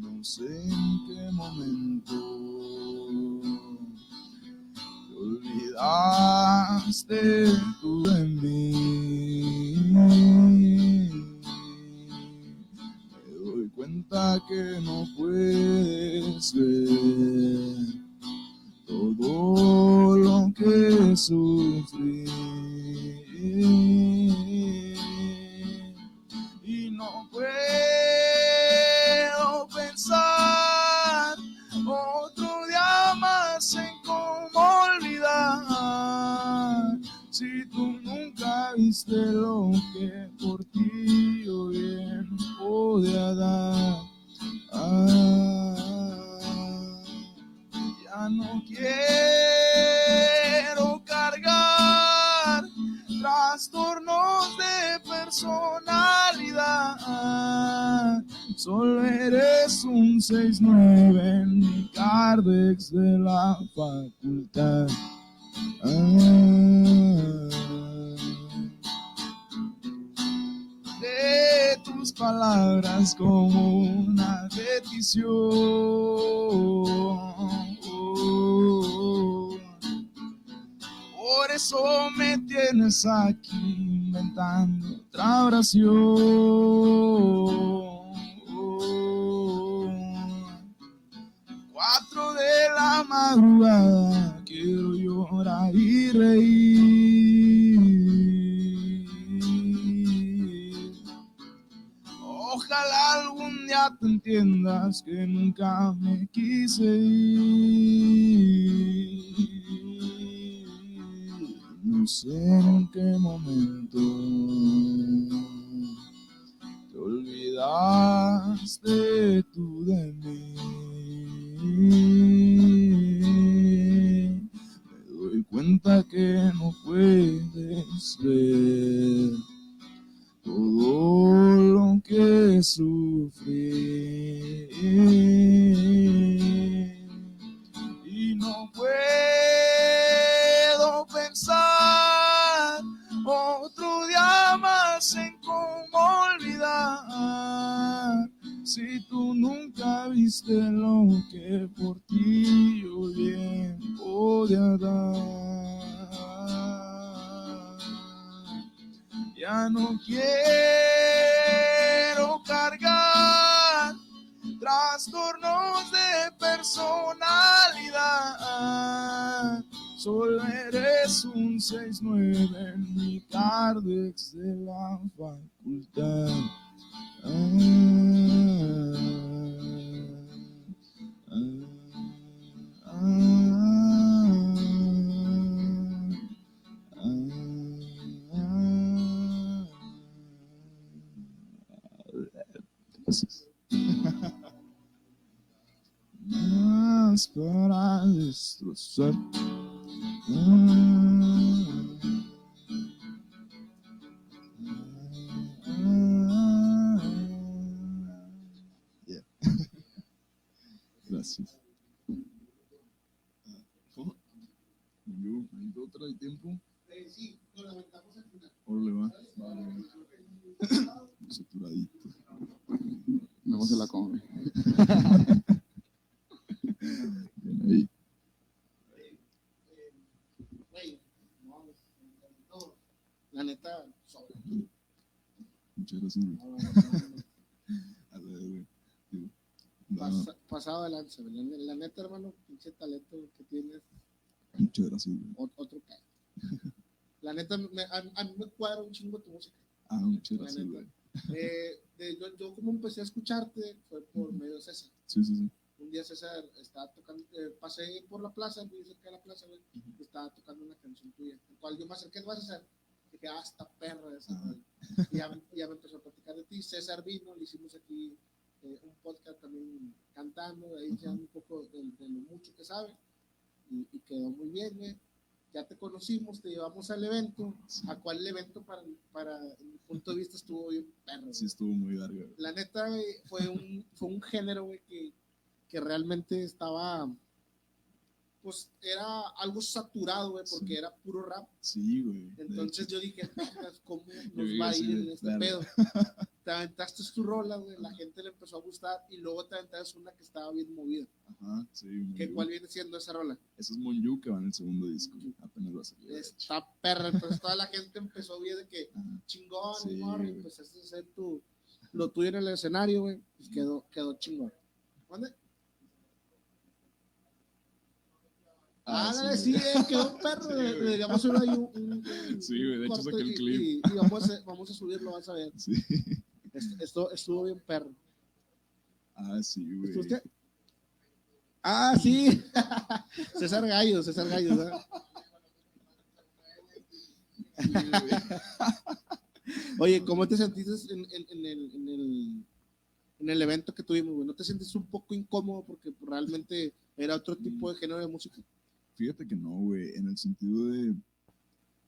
No sé en qué momento te olvidaste te entiendas que nunca me quise ir. No sé en qué momento te olvidaste tú de mí. Me doy cuenta que no puedes ver sun. Pasado de lanza, güey. La, neta, hermano, pinche talento que tienes, muchas gracias, güey. ot- otro cae. La neta, me- a, a mí me cuadra un chingo tu música. Ah, muchas gracias, güey. Eh, de- yo, yo como empecé a escucharte fue por medio de César. Sí, sí, sí. Un día César estaba tocando, eh, pasé por la plaza, muy cerca de la plaza, güey, y estaba tocando una canción tuya, en cual yo me acerqué, ¿qué vas a hacer? Dije, ah, esta perra esa, Ajá. güey. Y ya, ya me empezó a platicar de ti. César vino, le hicimos aquí eh, un podcast también cantando, ahí ya un poco de, de lo mucho que sabe, y, y quedó muy bien, güey. Ya te conocimos, te llevamos al evento, Sí, a cual el evento para, para mi punto de vista estuvo bien perro. sí estuvo muy güey. la neta, güey, fue un, fue un género, güey, que, que realmente estaba, pues, era algo saturado, güey, porque Sí. era puro rap. Sí, güey. Entonces yo dije, "Vergas, ¿cómo nos va a ir en este verga. pedo? Te aventaste tu rola, güey, la gente le empezó a gustar, y luego te aventaste una que estaba bien movida. Ajá, sí. ¿Qué. ¿Cuál viene siendo esa rola? Eso es Monyu que va en el segundo disco. Apenas va a salir. Esta perra, entonces toda la gente empezó bien de que, Ajá. chingón, Sí, güey. empezaste a hacer tu, lo tuyo en el escenario, güey, y quedó, quedó chingón. ¿Dónde? Ah, dale, sí, eh, quedó un perro. Sí, digamos solo ahí un, un- un Sí, güey, de hecho saqué el clip. Y, y vamos, a, vamos a subirlo, vas a ver. Sí. Est- Esto estuvo bien perro. Ah, sí, güey. ¿Estuviste? Ah, sí. César Gallo, César Gallo. Oye, ¿cómo te sentiste en, en- en el, en, el, en el evento que tuvimos, güey? ¿No te sientes un poco incómodo porque realmente era otro tipo de género de música? Fíjate que no, güey, en el sentido de,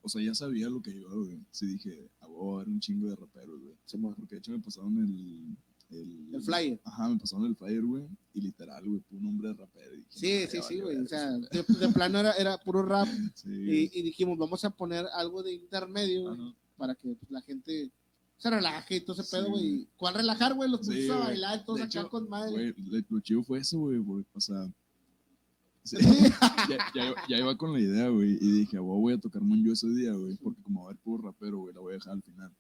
o sea, ya sabía lo que iba, güey. Sí dije, a huevo, era un chingo de raperos, güey. Porque de hecho me pasaron el... El, El flyer. Ajá, me pasaron el flyer, güey. Y literal, güey, un nombre de rapero. dije, Sí, "No, sí, sí, güey. O verga". sea, de, de plano era, era puro rap. Sí, Y, y dijimos, vamos a poner algo de intermedio, güey, para que pues, la gente se relaje y todo ese pedo, güey. ¿Cuál relajar, güey? Los pusimos a bailar, todos acá con madre. Güey, lo chido fue eso, güey, o sea, sí, ya, ya, ya iba con la idea, güey, y dije, "Güey, voy a tocar Monyo ese día, güey, porque como va a haber puro rapero, güey, la voy a dejar al final.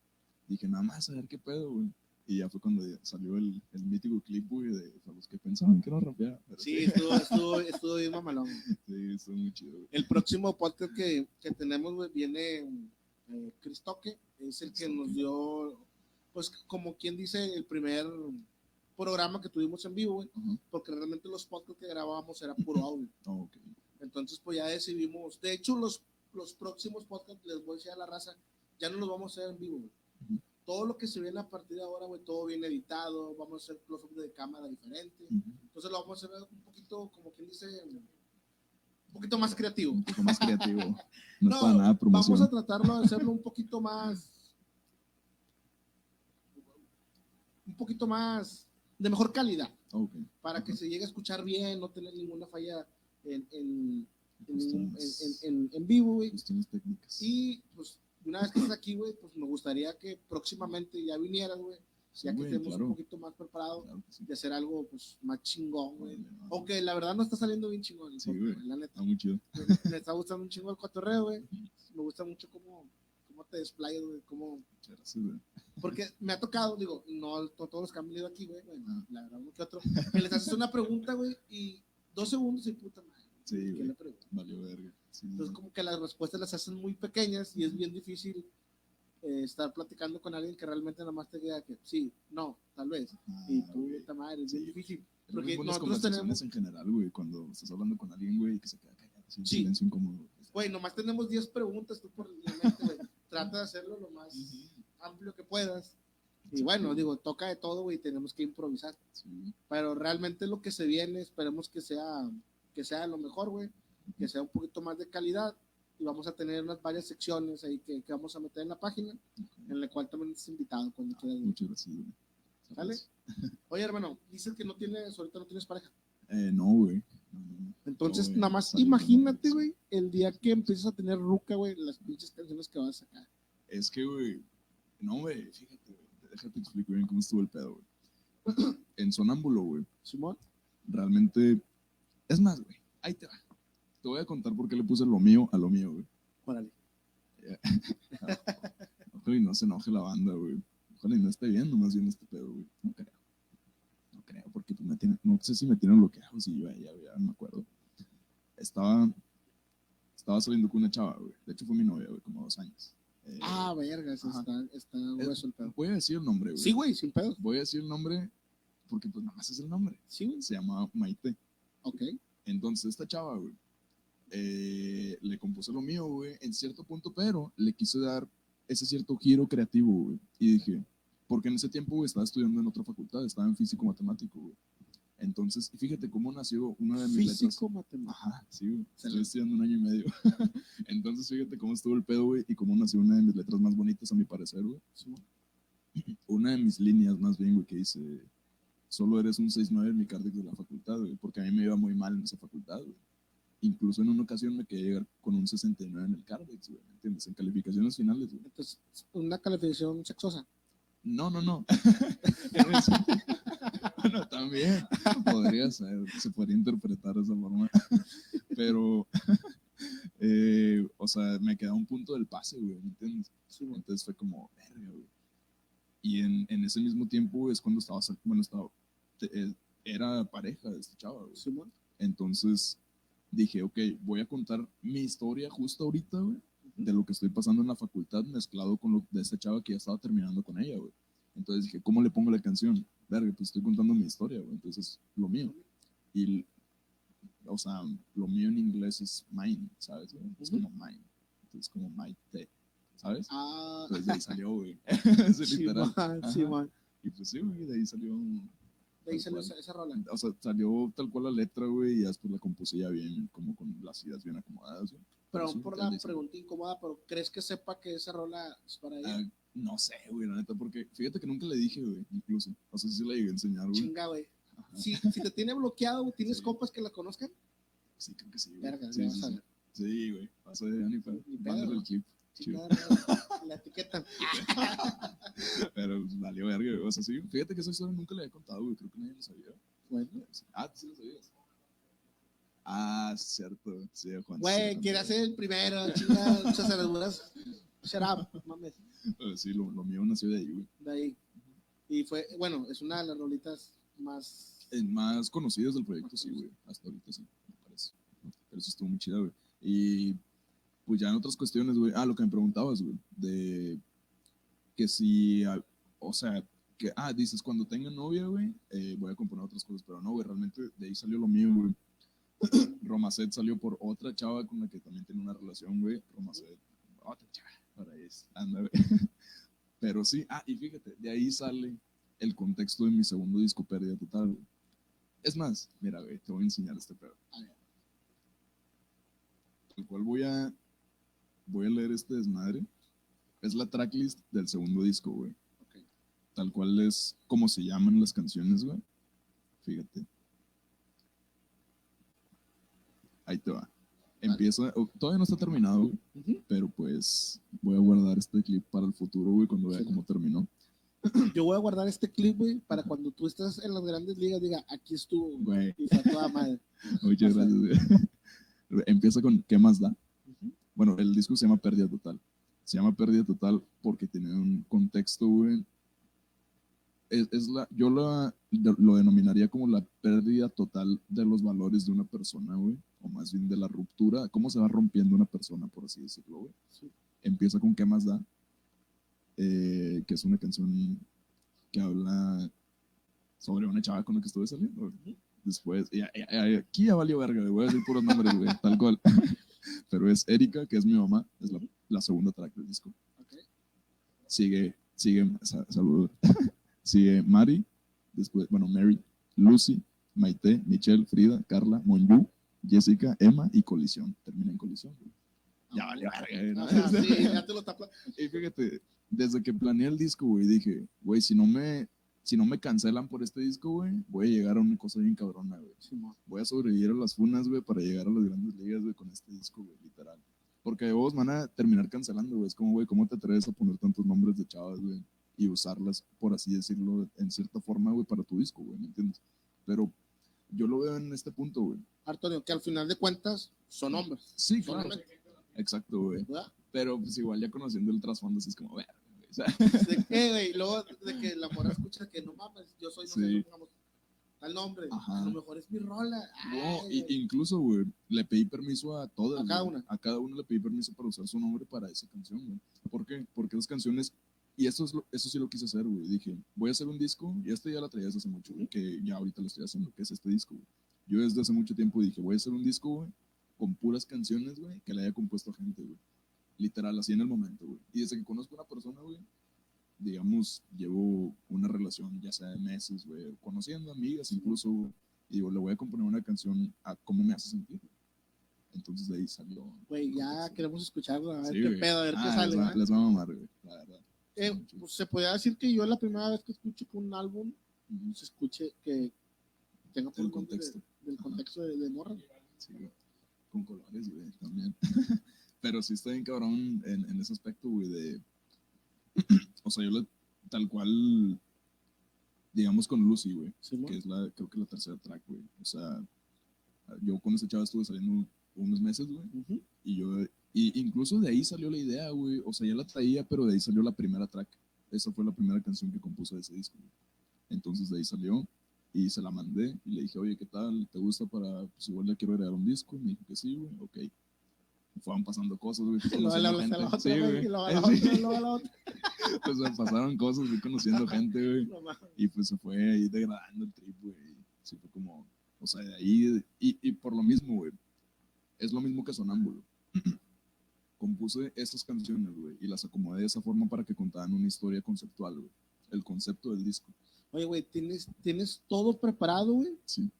Dije, nada más a ver qué pedo, güey. Y ya fue cuando salió el, el mítico clip, güey, de para los que pensaban que era rapear. Pero Sí, estuvo, estuvo, estuvo bien mamalón. sí, estuvo muy chido, güey. El próximo podcast que, que tenemos, güey, viene eh, Cristoque, es el que nos dio, pues, como quien dice, el primer programa que tuvimos en vivo, güey, porque realmente los podcasts que grabábamos era puro audio. Ok. Entonces, pues ya decidimos, de hecho, los, los próximos podcasts, les voy a decir a la raza, ya no los vamos a hacer en vivo, güey. Todo lo que se viene a partir de ahora, güey, todo bien editado, vamos a hacer close-up de cámara diferente. Entonces lo vamos a hacer un poquito, como quien dice, un poquito más creativo. Un poco más creativo. No, No, es para nada promoción. Vamos a tratarlo de hacerlo un poquito más. Un poquito más. De mejor calidad. Ok. Para que se llegue a escuchar bien, no tener ninguna falla en, en, en, en- en- en vivo, güey. cuestiones técnicas. Y pues, una vez que estés aquí, güey, pues me gustaría que próximamente ya vinieras, güey. Sí, Ya que estemos claro. un poquito más preparados Claro que sí. de hacer algo pues más chingón, güey. Aunque la verdad no está saliendo bien chingón. Sí, güey. La neta. Está muy chido. Me está gustando un chingo el cotorreo, güey. Me gusta mucho cómo, cómo te desplayas, güey, cómo... Güey. Porque me ha tocado, digo, no, todos los que han venido aquí, güey, bueno, la verdad, uno que otro, que les haces una pregunta, güey, y dos segundos y puta madre, Sí, ¿qué güey. le pregunto? Valió verga. Sí, Entonces, como que las respuestas las hacen muy pequeñas y es bien difícil eh, estar platicando con alguien que realmente nada más te diga que sí, no, tal vez. Y tú, puta madre, es bien Sí. difícil. Es Porque nosotros tenemos- en general, güey, cuando estás hablando con alguien, güey, que se queda callado, en Sí. silencio incómodo. Güey, nomás tenemos 10 preguntas tú por la mente, güey. Trata de hacerlo lo más amplio que puedas. Y bueno, digo, toca de todo, güey, tenemos que improvisar. Sí, Pero realmente lo que se viene, esperemos que sea, que sea lo mejor, güey. Que sea un poquito más de calidad. Y vamos a tener unas varias secciones ahí que, que vamos a meter en la página, ok. en la cual también estás invitado cuando quieras. güey. Muchas gracias, güey. ¿Sale? Oye, hermano, dices que no tienes, ahorita no tienes pareja. Eh, no, güey. No, no. Entonces, nada más imagínate, güey, el día que empieces a tener ruca, güey, las pinches canciones que vas a sacar. Es que, güey, no, güey, fíjate, güey, déjate explico bien cómo estuvo el pedo, güey. en Sonámbulo, güey, Simón, realmente, es más, güey, ahí te va. Te voy a contar por qué le puse lo mío a lo mío, güey. órale. Ojalá y no se enoje la banda, güey. Ojalá y no esté viendo más bien este pedo, güey. No creo. No creo, porque pues me tiene, no sé si me tienen bloqueado, si yo ya, ya, ya no me acuerdo. Estaba, estaba saliendo con una chava, güey. De hecho fue mi novia, güey, como dos años. Eh, Ah, vergas, Ajá. está, está grueso el pedo. voy a decir el nombre, güey. Sí, güey, sin pedos. Voy a decir el nombre porque pues nada más es el nombre. Sí, güey. Se llama Maite. Ok. Entonces esta chava, güey, eh, le compuse lo mío, güey, en cierto punto, pero le quise dar ese cierto giro creativo, güey. Y dije, porque en ese tiempo, güey, estaba estudiando en otra facultad, estaba en físico matemático, güey. Entonces, y fíjate cómo nació una de mis letras. Físico, matemático. Ajá, sí, güey. Estoy estudiando un año y medio. Entonces, fíjate cómo estuvo el pedo, güey, y cómo nació una de mis letras más bonitas, a mi parecer, güey. Una de mis líneas, más bien, güey, que dice, solo eres un 6-9 en mi cardex de la facultad, güey, porque a mí me iba muy mal en esa facultad, güey. Incluso en una ocasión me quedé llegar con un 69 en el cardex, güey, ¿me entiendes? En calificaciones finales, güey. Entonces, una calificación sexosa. No, no, no. bueno, también podría ser, se podría interpretar de esa forma. Pero, eh, o sea, me queda un punto del pase, güey, ¿me entiendes? Entonces fue como, verga, güey. Y en, en ese mismo tiempo es cuando estaba, bueno, estaba, eh, era pareja de esta chava, güey. Simón. Entonces dije, ok, voy a contar mi historia justo ahorita, güey, de lo que estoy pasando en la facultad mezclado con lo de esta chava que ya estaba terminando con ella, güey. Entonces dije, ¿cómo le pongo la canción? Verga, pues estoy contando mi historia, güey. Entonces, lo mío. Y, o sea, lo mío en inglés es mine, ¿sabes? güey? Es Ujú. como mine. Entonces, como Maite, ¿sabes? Ah, Entonces de ahí salió, güey. Es literal. Simón, Ajá. Simón. Y pues sí, güey, de ahí salió, De ahí salió esa, esa rola. o sea, salió tal cual la letra, güey, y ya después la compuse ya bien, como con las ideas bien acomodadas, güey. Pero sí, por la sí. pregunta incómoda, pero ¿crees que sepa que esa rola es para ella? Ah, no sé, güey, la neta, porque fíjate que nunca le dije, güey, incluso. O sea, sí la llegué a enseñar, güey. Chinga, güey. Si, si te tiene bloqueado, ¿tienes Sí. compas que la conozcan? Sí, creo que sí, güey. Verga, sí, vas a sí. ver. Sí, güey. Paso de ni pedo. Ni Mándale pedo. el clip. Chingada, la etiquetan. Pero valió verga, güey. O sea, sí, fíjate que esa historia nunca le había contado, güey. Creo que nadie lo sabía. Bueno. Ah, sí lo sabías. Ah, cierto. Sí, Juan. Güey, quiere ser el primero, chinga, muchas araduras. Shut up, mames. Eh, Sí, lo, lo mío nació de ahí, güey. De ahí. Y fue, bueno, es una de las rolitas más. En más conocidos del proyecto, sí, güey. Hasta ahorita sí, me parece. Pero eso estuvo muy chida, güey. Y pues ya en otras cuestiones, güey. Ah, lo que me preguntabas, güey. De que si, ah, o sea, que, ah, dices, cuando tenga novia, güey, eh, voy a componer otras cosas. Pero no, güey, realmente de ahí salió lo mío, güey. Romacet salió por otra chava con la que también tiene una relación, güey. Romacet, otra chava. Por ahí es, anda. Pero sí, ah, y fíjate, de ahí sale el contexto de mi segundo disco, Pérdida Total, güey. Es más, mira, güey, te voy a enseñar este pedo. El cual voy a, voy a leer este desmadre. Es la tracklist del segundo disco, güey. Tal cual es como se llaman las canciones, güey. Fíjate. Ahí te va. Empieza, oh, todavía no está terminado, güey, pero pues voy a guardar este clip para el futuro, güey, cuando vea Sí. cómo terminó. Yo voy a guardar este clip, güey, para cuando tú estés en las grandes ligas, diga, aquí estuvo, güey. Y está toda madre. muchas gracias, güey. Empieza con ¿Qué más da? Bueno, el disco se llama Pérdida Total. Se llama Pérdida Total porque tiene un contexto, güey. Es, es la, yo la, lo denominaría como la pérdida total de los valores de una persona, güey. O más bien de la ruptura, cómo se va rompiendo una persona, por así decirlo, güey. Sí. Empieza con ¿Qué más da? Eh, que es una canción que habla sobre una chava con la que estuve saliendo. güey. Después, ya- ya- ya- aquí ya valió verga, güey, voy a decir puros nombres, güey, tal cual. Pero es Erika, que es mi mamá, es la, la segunda track del disco. Ok. Sigue, sigue, sa- saludo. sigue Mari, después, bueno, Mary, Lucy, Maite, Michelle, Frida, Carla, Monyu, Jessica, Emma y Colisión. Termina en Colisión. Ya valió verga, güey, ¿no? O sea, sí, ya te lo tapa. Y fíjate, desde que planeé el disco, güey, dije, güey, si no me, si no me cancelan por este disco, güey, voy a llegar a una cosa bien cabrona, güey. Voy a sobrevivir a las funas, güey, para llegar a las grandes ligas, güey, con este disco, güey, literal. Porque vos van a terminar cancelando, güey. Es como, güey, ¿cómo te atreves a poner tantos nombres de chavas, güey? Y usarlas, por así decirlo, en cierta forma, güey, para tu disco, güey, ¿me entiendes? Pero yo lo veo en este punto, güey. Antonio, que al final de cuentas son hombres. Sí, claro. Solamente, Exacto, güey. ¿verdad? Pero pues igual ya conociendo el trasfondo, sí es como, o sea, De que, güey, luego de que la morra escucha que no mames, yo soy, no sé, Sí. pongamos, tal nombre, Ajá. a lo mejor es mi rola. No, Ay, y- incluso, güey, le pedí permiso a todas. A cada una. A cada una le pedí permiso para usar su nombre para esa canción, güey. ¿Por qué? Porque esas canciones, y eso, es lo- eso sí lo quise hacer, güey. Dije, voy a hacer un disco, y este ya la traía desde hace mucho, güey, que ya ahorita lo estoy haciendo, que es este disco, güey. Yo desde hace mucho tiempo dije, voy a hacer un disco, güey, con puras canciones, güey, que le haya compuesto a gente, güey. Literal, así en el momento, güey. Y desde que conozco a una persona, güey, digamos, llevo una relación, ya sea de meses, güey, conociendo amigas incluso, güey, y digo, le voy a componer una canción a cómo me hace sentir. Entonces de ahí salió. Güey, ya queremos escucharlo, a ver Sí, qué güey. pedo, a ver qué Ah, sale. Les les va a mamar, güey, la verdad. Eh, pues, se podría decir que yo es la primera vez que escucho que un álbum se escuche que tenga por El nombre de- contexto. Del contexto de, de morra. Sí. Con colores, güey, también. Pero sí está bien cabrón en, en ese aspecto, güey, de... o sea, yo le, tal cual, digamos con Lucy, güey, que es la, creo que la tercera track, güey. O sea, yo con esa chava estuve saliendo unos meses, güey, Ujú. y yo, y incluso de ahí salió la idea, güey, o sea, ya la traía, pero de ahí salió la primera track. Esa fue la primera canción que compuso de ese disco, güey. Entonces de ahí salió y se la mandé y le dije, oye, ¿qué tal? ¿Te gusta para, pues igual le quiero agregar un disco? Me dijo que sí, güey, ok. Fueron pasando cosas, güey. a la gente. otra, Sí, güey. Pues me pasaron cosas, fui conociendo gente, güey. No. Y pues se fue ahí degradando el trip, güey. Sí, fue como, o sea, de ahí, y, y por lo mismo, güey, es lo mismo que Sonámbulo. Compuse estas canciones, güey, y las acomodé de esa forma para que contaran una historia conceptual, güey. El concepto del disco. Oye, güey, ¿tienes, tienes todo preparado, güey, Sí,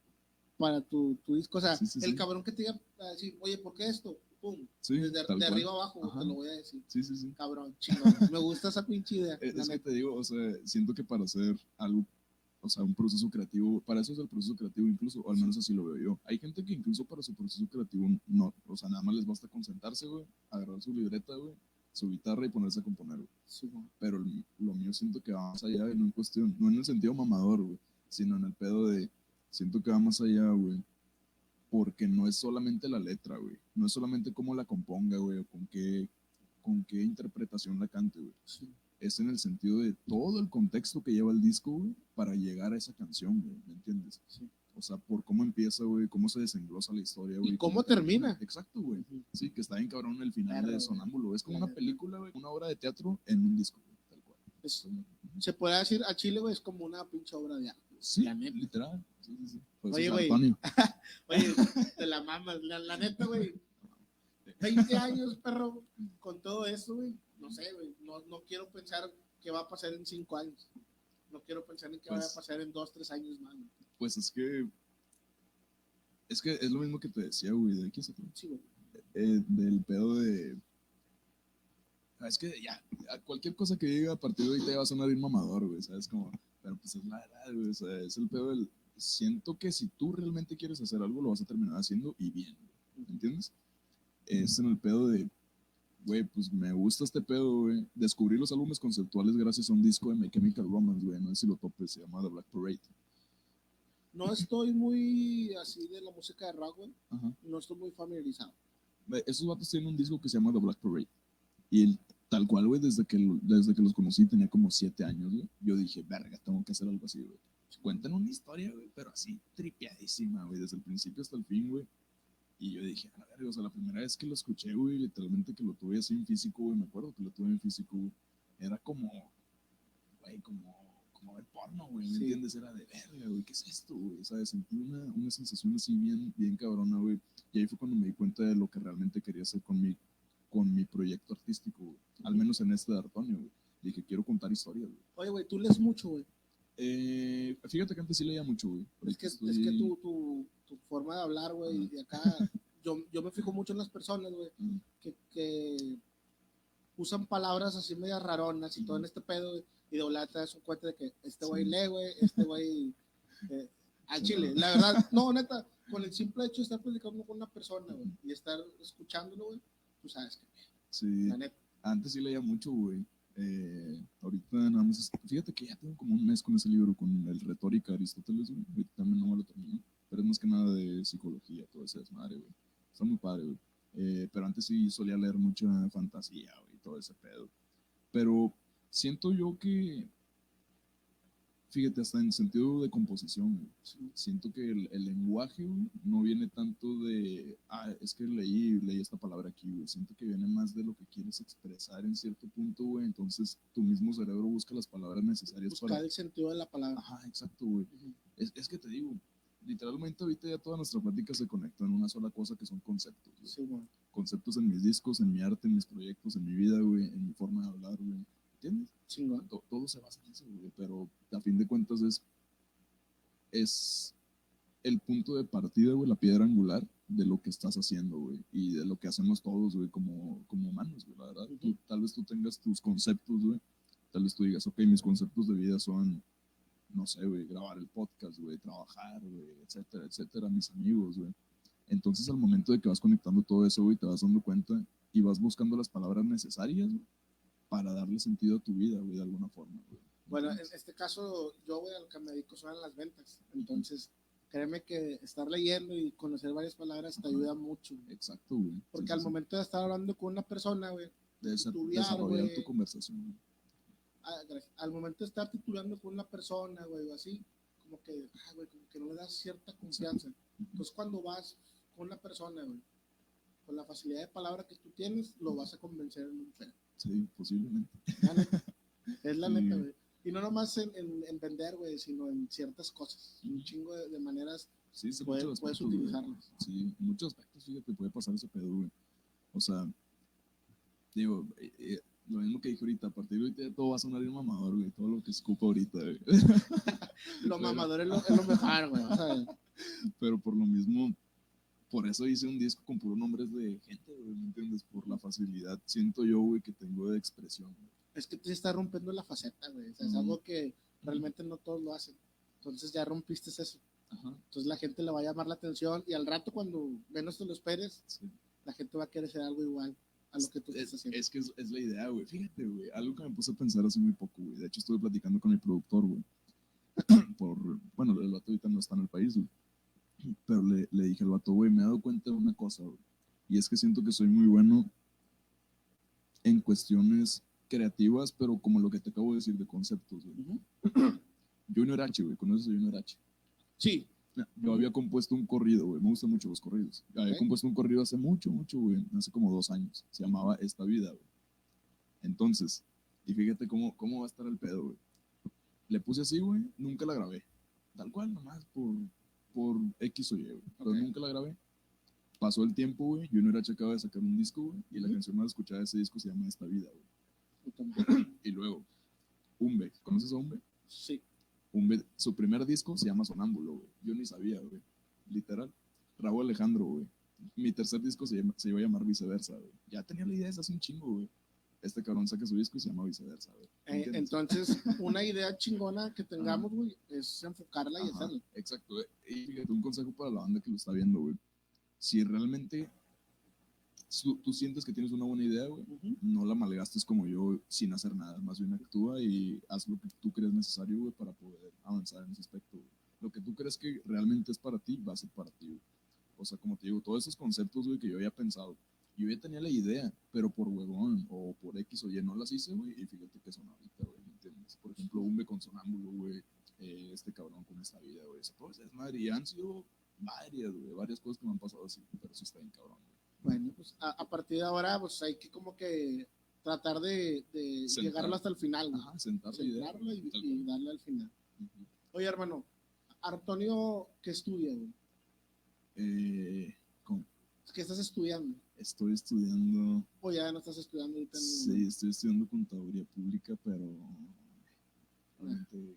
para tu, tu disco. O sea, Sí, sí, el cabrón que te diga decir, oye, ¿por qué esto? Pum. sí, Desde de cual. arriba abajo, Ajá. te lo voy a decir. Sí, sí, sí. Cabrón, chingón. Me gusta esa pinche idea. Es, es que te digo, o sea, siento que para hacer algo, o sea, un proceso creativo, para eso es el proceso creativo incluso, o al menos así lo veo yo. Hay gente que incluso para su proceso creativo no, o sea, nada más les basta concentrarse, güey, agarrar su libreta, güey, su guitarra y ponerse a componer, güey. Sí. Pero el- lo mío siento que va más allá, no en cuestión, no en el sentido mamador, güey, sino en el pedo de, siento que va más allá, güey, porque no es solamente la letra, güey, no es solamente cómo la componga, güey, o con qué, con qué interpretación la cante, güey Sí. es en el sentido de todo el contexto que lleva el disco, güey, para llegar a esa canción, güey, ¿me entiendes? Sí. O sea, por cómo empieza, güey, cómo se desenglosa la historia, güey. Y cómo termina. Exacto, güey. Sí, que está bien cabrón el final de. Sonámbulo. Es como una película, güey, una obra de teatro en un disco, güey, tal cual. Es- se puede decir a Chile, güey, es como una pinche obra de arte. Sí, La neta. literal. Sí, sí, sí. Por eso Oye, güey. Oye, te la mamas. La, la neta, güey. 20 años, perro, con todo eso, güey. No sé, güey. No, no quiero pensar qué va a pasar en 5 años. No quiero pensar en qué va Pues- a pasar en 2, 3 años más. Pues es que. Es que es lo mismo que te decía, güey, de aquí se. Sí, güey. eh, del pedo de. Ah, Es que ya, cualquier cosa que diga a partir de ahorita ya va a sonar bien mamador, güey, ¿sabes? Como, pero pues es la verdad, güey, o sea, es el pedo del. Siento que si tú realmente quieres hacer algo, lo vas a terminar haciendo y bien, güey, ¿entiendes? Es en el pedo de, güey, pues me gusta este pedo, güey. Descubrí los álbumes conceptuales gracias a un disco de My Chemical Romance, güey, no sé si lo topes, se llama The Black Parade. No estoy muy así de la música de rock, güey. Ajá. No estoy muy familiarizado. Esos vatos tienen un disco que se llama The Black Parade. Y el- tal cual, güey, desde que, desde que los conocí, tenía como siete años, güey. Yo dije, verga, tengo que hacer algo así, güey. Cuentan una historia, güey, pero así tripiadísima, güey, desde el principio hasta el fin, güey. Y yo dije, a la verga, o sea, la primera vez que lo escuché, güey, literalmente que lo tuve así en físico, güey, me acuerdo que lo tuve en físico, güey, era como, güey, como, como ver porno, güey, ¿me Sí. entiendes? Era de verga, güey, ¿qué es esto, güey? ¿Sabes? Sentí una, una sensación así bien, bien cabrona, güey. Y ahí fue cuando me di cuenta de lo que realmente quería hacer con mi, con mi proyecto artístico, güey. Al menos en este de Artonio, güey. Dije, quiero contar historias, güey. Oye, güey, tú lees mucho, güey. Eh, fíjate que antes sí leía mucho, güey. Es que, estoy- es que tu, tu, tu forma de hablar, güey, Ajá. y acá yo, yo me fijo mucho en las personas, güey, que, que usan palabras así medias raronas y todo en este pedo, güey, y de volada te das un cuenta de que este güey lee, güey, este güey eh, Sí, chile. La verdad, no, neta, con el simple hecho de estar platicando con una persona, güey, y estar escuchándolo, güey, tú sabes que, Sí, la neta. antes sí leía mucho, güey. Eh, ahorita nada más, es- fíjate que ya tengo como un mes con ese libro, con el Retórica de Aristóteles, güey. También no me lo termino, pero es más que nada de psicología, todo ese desmadre, güey. Está muy padre, güey. Eh, pero antes sí solía leer mucha fantasía, güey, todo ese pedo. Pero siento yo que, fíjate, hasta en sentido de composición, siento que el, el lenguaje, güey, no viene tanto de, ah, es que leí, leí esta palabra aquí, güey. Siento que viene más de lo que quieres expresar en cierto punto, güey. Entonces, tu mismo cerebro busca las palabras necesarias Buscar para... el sentido de la palabra. Ajá, exacto, güey. Es, es que te digo, literalmente ahorita ya toda nuestra plática se conecta en una sola cosa que son conceptos, güey. Sí, güey. Conceptos en mis discos, en mi arte, en mis proyectos, en mi vida, güey, en mi forma de hablar, güey. ¿Entiendes? Chingón. To- todo se basa en eso, güey, pero a fin de cuentas es, es el punto de partida, güey, la piedra angular de lo que estás haciendo, güey, y de lo que hacemos todos, güey, como, como humanos, güey, la verdad. Tú- tal vez tú tengas tus conceptos, güey, tal vez tú digas, ok, mis conceptos de vida son, no sé, güey, grabar el podcast, güey, trabajar, güey, etcétera, etcétera, mis amigos, güey. Entonces, al momento de que vas conectando todo eso, güey, te vas dando cuenta y vas buscando las palabras necesarias, güey, para darle sentido a tu vida, güey, de alguna forma, güey. Bueno, en este caso, yo, güey, a lo que me dedico son las ventas. Entonces, créeme que estar leyendo y conocer varias palabras te Ajá. ayuda mucho. güey. Exacto, güey. Porque Sí, al sí, momento de estar hablando con una persona, güey, de desarrollar güey. tu conversación. güey. ah, al momento de estar titulando con una persona, güey, o así, como que, ah, güey, como que no le das cierta confianza. Entonces, cuando vas con una persona, güey, con la facilidad de palabra que tú tienes, lo vas a convencer en un pedo. Sí, posiblemente. La neta. Es la Sí. neta, güey. Y no nomás en, en- en vender, güey, sino en ciertas cosas. Un chingo de, de maneras Sí, sí, Puede- puedes aspectos, güey. utilizarlos. Sí, en muchos aspectos, fíjate, puede pasar ese pedo, güey. O sea, digo, eh, eh, lo mismo que dije ahorita, a partir de ahorita todo va a sonar bien mamador, güey. Todo lo que escupa ahorita, güey. Lo mamador es lo, es lo mejor, güey. O sea, Pero por lo mismo, por eso hice un disco con puros nombres de gente, güey, ¿me entiendes? Por la facilidad, siento yo, güey, que tengo de expresión. güey. es que te está rompiendo la faceta, güey. O sea, es algo que realmente no todos lo hacen. Entonces ya rompiste eso. Ajá, Entonces la gente le va a llamar la atención y al rato cuando menos te lo esperes, sí. la gente va a querer hacer algo igual a lo que tú estás Es, haciendo. es que es, es la idea, güey. Fíjate, güey. Algo que me puse a pensar hace muy poco, güey. De hecho, estuve platicando con mi productor, güey. Por, bueno, el vato ahorita no está en el país, güey. Pero le, le dije al vato, güey, me he dado cuenta de una cosa, güey. Y es que siento que soy muy bueno en cuestiones creativas, pero como lo que te acabo de decir de conceptos, güey. Ujú. Junior H, güey. ¿Conoces a Junior H? Sí, Yo había compuesto un corrido, güey. Me gustan mucho los corridos. Había compuesto un corrido hace mucho, mucho, güey. Hace como dos años. Se llamaba Esta Vida, güey. Entonces, y fíjate cómo, cómo va a estar el pedo, güey. Le puse así, güey. Nunca la grabé. Tal cual, nomás por, por X o Y, güey. Pero nunca la grabé. Pasó el tiempo, güey. Junior H acaba de sacar un disco, güey. Y la canción más escuchada de ese disco se llama Esta Vida, güey. Y luego, Umbe. ¿Conoces a Umbe? sí. Un, su primer disco se llama Sonámbulo, güey. Yo ni sabía, güey. Literal. Raúl Alejandro, güey. Mi tercer disco se, llama- se iba a llamar Viceversa, güey. Ya tenía la idea desde hace un chingo, güey. Este cabrón saca su disco y se llama Viceversa. Eh, entonces, una idea chingona que tengamos, güey, es enfocarla y Ajá, hacerla. Exacto. Y fíjate, un consejo para la banda que lo está viendo, güey. Si realmente su- tú sientes que tienes una buena idea, güey, Ujú. no la malgastes como yo sin hacer nada. Más bien actúa y haz lo que tú crees necesario, güey, para poder avanzar en ese aspecto, güey. Lo que tú crees que realmente es para ti, va a ser para ti, güey. O sea, como te digo, todos esos conceptos, güey, que yo había pensado, yo ya tenía la idea, pero por huevón o por X o Y no las hice, güey, y fíjate que son ahorita, güey, ¿me entiendes? Por ejemplo, un con sonámbulo, güey, eh, este cabrón con esta vida, güey, todo es madre, y han sido varias, güey, varias cosas que me han pasado así, pero sí está bien cabrón, güey. Bueno, pues a, a partir de ahora, pues hay que como que tratar de, de llegarlo hasta el final, güey. Ajá. Sentarlo y, darle al final. Oye, hermano, Antonio, ¿qué estudia, güey? Eh, con- ¿Qué estás estudiando? Estoy estudiando, O ya no estás estudiando ahorita. en- sí, estoy estudiando contaduría pública, pero realmente,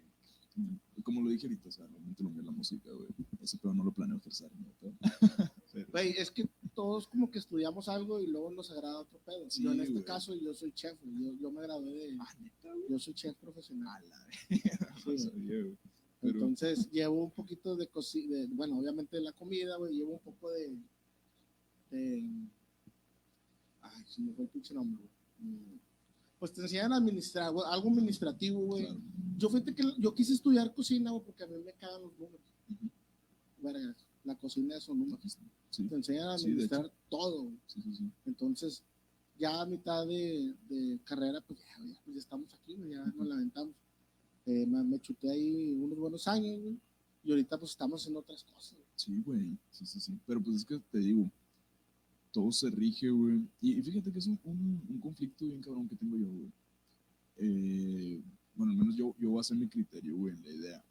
como lo dije ahorita, o sea, realmente lo mío es la música, güey. Ese pedo no lo planeo ejercer, ¿no? Pero- Güey, es que todos como que estudiamos algo y luego nos agrada otro pedo. Sí, yo en este güey. caso, yo soy chef, yo, yo me gradué de... Ah, neta, güey. Yo soy chef profesional. A la verga, no Sí, sabía, güey. Pero- Entonces llevo un poquito de cocina, bueno, obviamente de la comida, güey, llevo un poco de, de- ay, se me fue el pinche nombre, güey. Mm, Pues te enseñan a administrar, güey, algo administrativo, güey. Claro. Yo fíjate que yo quise estudiar cocina, güey, porque a mí me cagan los números. Ujú. Verga, la cocina son números. Sí, Te enseñan a Sí, administrar todo, güey. sí, sí, sí. Entonces, ya a mitad de, de carrera, pues ya, ya, pues ya estamos aquí, güey, ya nos lamentamos. Eh, me, me chuté ahí unos buenos años, güey, y ahorita pues estamos en otras cosas. güey. Sí, güey. Sí, sí, sí. Pero pues es que te digo, todo se rige, güey. Y, y fíjate que es un, un- un conflicto bien cabrón que tengo yo, güey. Eh, bueno, al menos yo, yo voy a hacer mi criterio, güey, en la idea.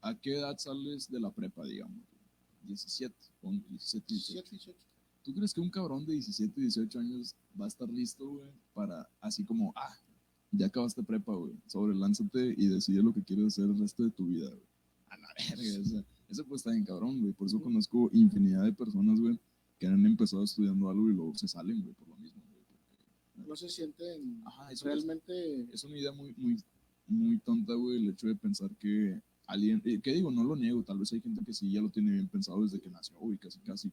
¿A qué edad sales de la prepa, digamos? güey? 17, pon 17, 18. 17, 18. ¿Tú crees que un cabrón de 17, 18 años va a estar listo, güey, para así como, ah, ya acabaste prepa, güey, sobre lánzate y decide lo que quieres hacer el resto de tu vida, güey? A la verga, esa pues está bien cabrón, güey. Por eso conozco infinidad de personas, güey, que han empezado estudiando algo y luego se salen, güey, por lo mismo, güey. No se sienten Ajá, eso es, realmente... es una idea muy, muy, muy tonta, güey, el hecho de pensar que alguien, eh, que digo, no lo niego, tal vez hay gente que sí ya lo tiene bien pensado desde que nació, güey, casi, casi.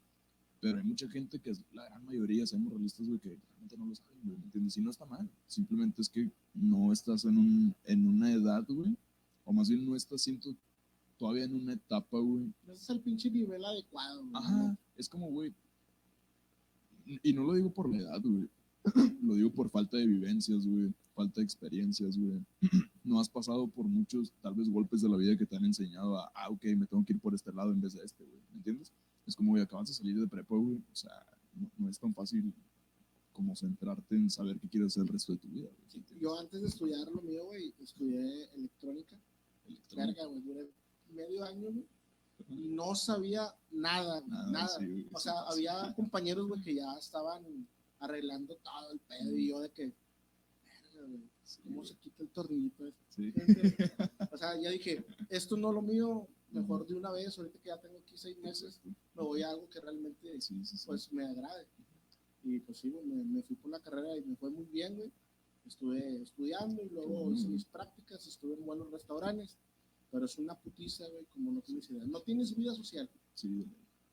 Pero hay mucha gente que es la gran mayoría, seamos realistas, güey, que realmente no lo saben, güey, ¿me entiendes? Y no está mal, simplemente es que no estás en, un, en una edad, güey, o más bien no estás siento, todavía en una etapa, güey. Ese es el pinche nivel adecuado. güey, Ajá, ¿no? es como, güey, y no lo digo por la edad, güey, lo digo por falta de vivencias, güey, falta de experiencias, güey. No has pasado por muchos, tal vez, golpes de la vida que te han enseñado a, ah, ok, me tengo que ir por este lado en vez de este, güey, ¿me entiendes? Es como, güey, acabas de salir de prepa, güey, o sea, no, no es tan fácil como centrarte en saber qué quieres hacer el resto de tu vida, güey. ¿sí? Yo antes de estudiar lo mío, güey, estudié electrónica. Electrónica. Verga, güey, duré medio año, güey, no sabía nada, Nada, nada. sí, o sí, sea, sí. había compañeros, güey, que ya estaban arreglando todo el pedo y yo de que, Sí, ¿cómo se quita el tornillito este? sí. O sea, ya dije, esto no es lo mío, mejor de una vez, ahorita que ya tengo aquí seis meses, me voy a algo que realmente, Sí, sí, sí. pues, me agrade. Y pues sí, me, me fui por la carrera y me fue muy bien, güey. Estuve estudiando y luego hice mis prácticas, estuve en buenos restaurantes, pero es una putiza, güey, como no tienes idea. No tienes vida social. Sí,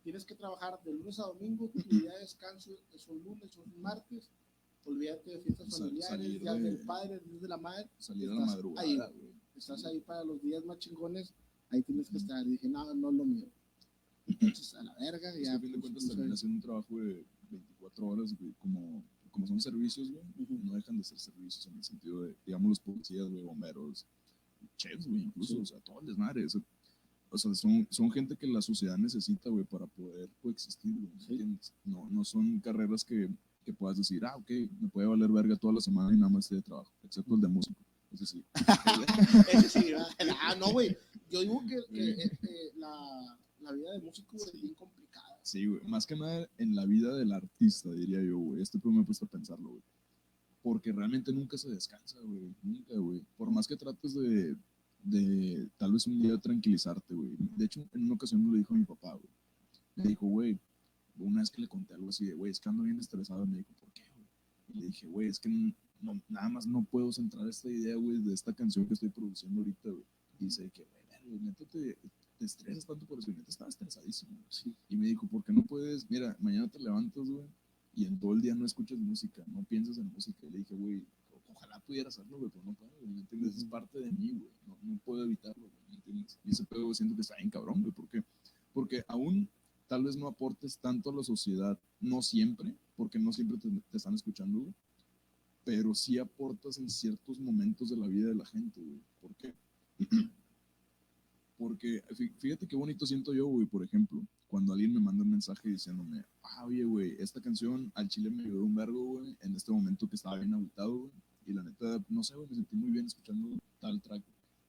Tienes que trabajar de lunes a domingo, tu día de descanso es un lunes, es un martes. Olvídate de fiestas Sal- familiares, días de- del padre, días de la madre. salir a la madrugada, ahí. güey. Estás ahí para los días más chingones, ahí tienes que estar. Y dije, no, no es lo mío. Entonces, a la verga, ya. a fin de pues, cuentas haciendo un trabajo de 24 horas, güey, como, como son servicios, güey, no dejan de ser servicios en el sentido de, digamos, los policías, güey, bomberos, chefs, güey, incluso, o sea, todo el desmadre, o sea, o sea, son, son gente que la sociedad necesita, güey, para poder coexistir, güey. No, no son carreras que, que puedas decir, ah, ok, me puede valer verga toda la semana y nada más estoy de trabajo, excepto el de músico, ese sí. Ese sí, ¿verdad? Ah, no, güey. Yo digo que, que, eh, eh, la, la vida de músico es bien complicada. Sí, güey. Más que nada en la vida del artista, diría yo, güey. Este me he puesto a pensarlo, güey. Porque realmente nunca se descansa, güey. Nunca, güey. Por más que trates de, de tal vez un día tranquilizarte, güey. De hecho, en una ocasión me lo dijo mi papá, güey. Me dijo, güey, una vez que le conté algo así de, güey, es que ando bien estresado. Me dijo, ¿por qué, güey? Y le dije, güey, es que no, nada más no puedo centrar esta idea, güey, de esta canción que estoy produciendo ahorita, güey. Y dice que, güey, neta, te, te estresas tanto por eso. Y neta, estaba estresadísimo, güey. Sí. Y me dijo, ¿por qué no puedes? Mira, mañana te levantas, güey, y en todo el día no escuchas música, no piensas en música. Y le dije, güey, ojalá pudiera hacerlo, güey, pero no puedo, güey, ¿me entiendes? Es parte de mí, güey, no, no puedo evitarlo, güey, ¿me entiendes? Y ese pedo, siento que está bien cabrón, güey, ¿por qué? Porque aún tal vez no aportes tanto a la sociedad, no siempre, porque no siempre te, te están escuchando, güey, pero sí aportas en ciertos momentos de la vida de la gente, güey. ¿Por qué? Porque fí- fíjate qué bonito siento yo, güey, por ejemplo, cuando alguien me manda un mensaje diciéndome, ah, oye, güey, esta canción al chile me ayudó un vergo, güey, en este momento que estaba bien agotado, güey, y la neta, no sé, güey, me sentí muy bien escuchando tal track.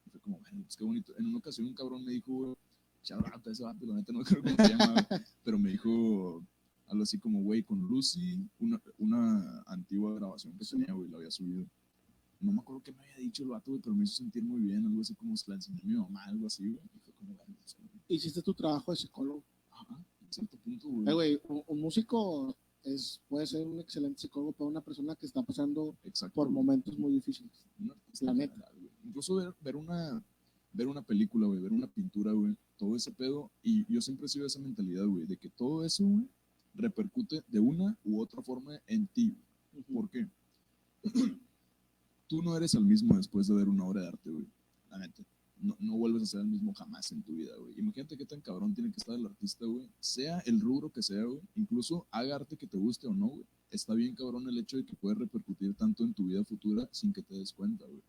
Y fue como, bueno, pues qué bonito. En una ocasión un cabrón me dijo, güey, chabrata, ese vato, la neta no creo cómo se llama, pero me dijo algo así como, güey, con Lucy, una, una antigua grabación que tenía, güey, la había subido. No me acuerdo qué me había dicho el vato, güey, pero me hizo sentir muy bien, algo así como se la enseñé a mi mamá, algo así, güey. Y fue como, bueno, pues, güey, Hiciste tu trabajo de psicólogo. ajá, en cierto punto, güey. Eh, güey, un, un músico es, puede ser un excelente psicólogo para una persona que está pasando Exacto. por güey. momentos muy difíciles. Artista La neta. general, güey. Incluso ver, ver una ver una película, güey, ver una pintura, güey, todo ese pedo. Y yo siempre he sido esa mentalidad, güey, de que todo eso, güey, repercute de una u otra forma en ti. güey. ¿Por qué? Tú no eres el mismo después de ver una obra de arte, güey. La neta. No, no vuelves a ser el mismo jamás en tu vida, güey. Imagínate qué tan cabrón tiene que estar el artista, güey. Sea el rubro que sea, güey. Incluso haga arte que te guste o no, güey. Está bien cabrón el hecho de que puede repercutir tanto en tu vida futura sin que te des cuenta, güey.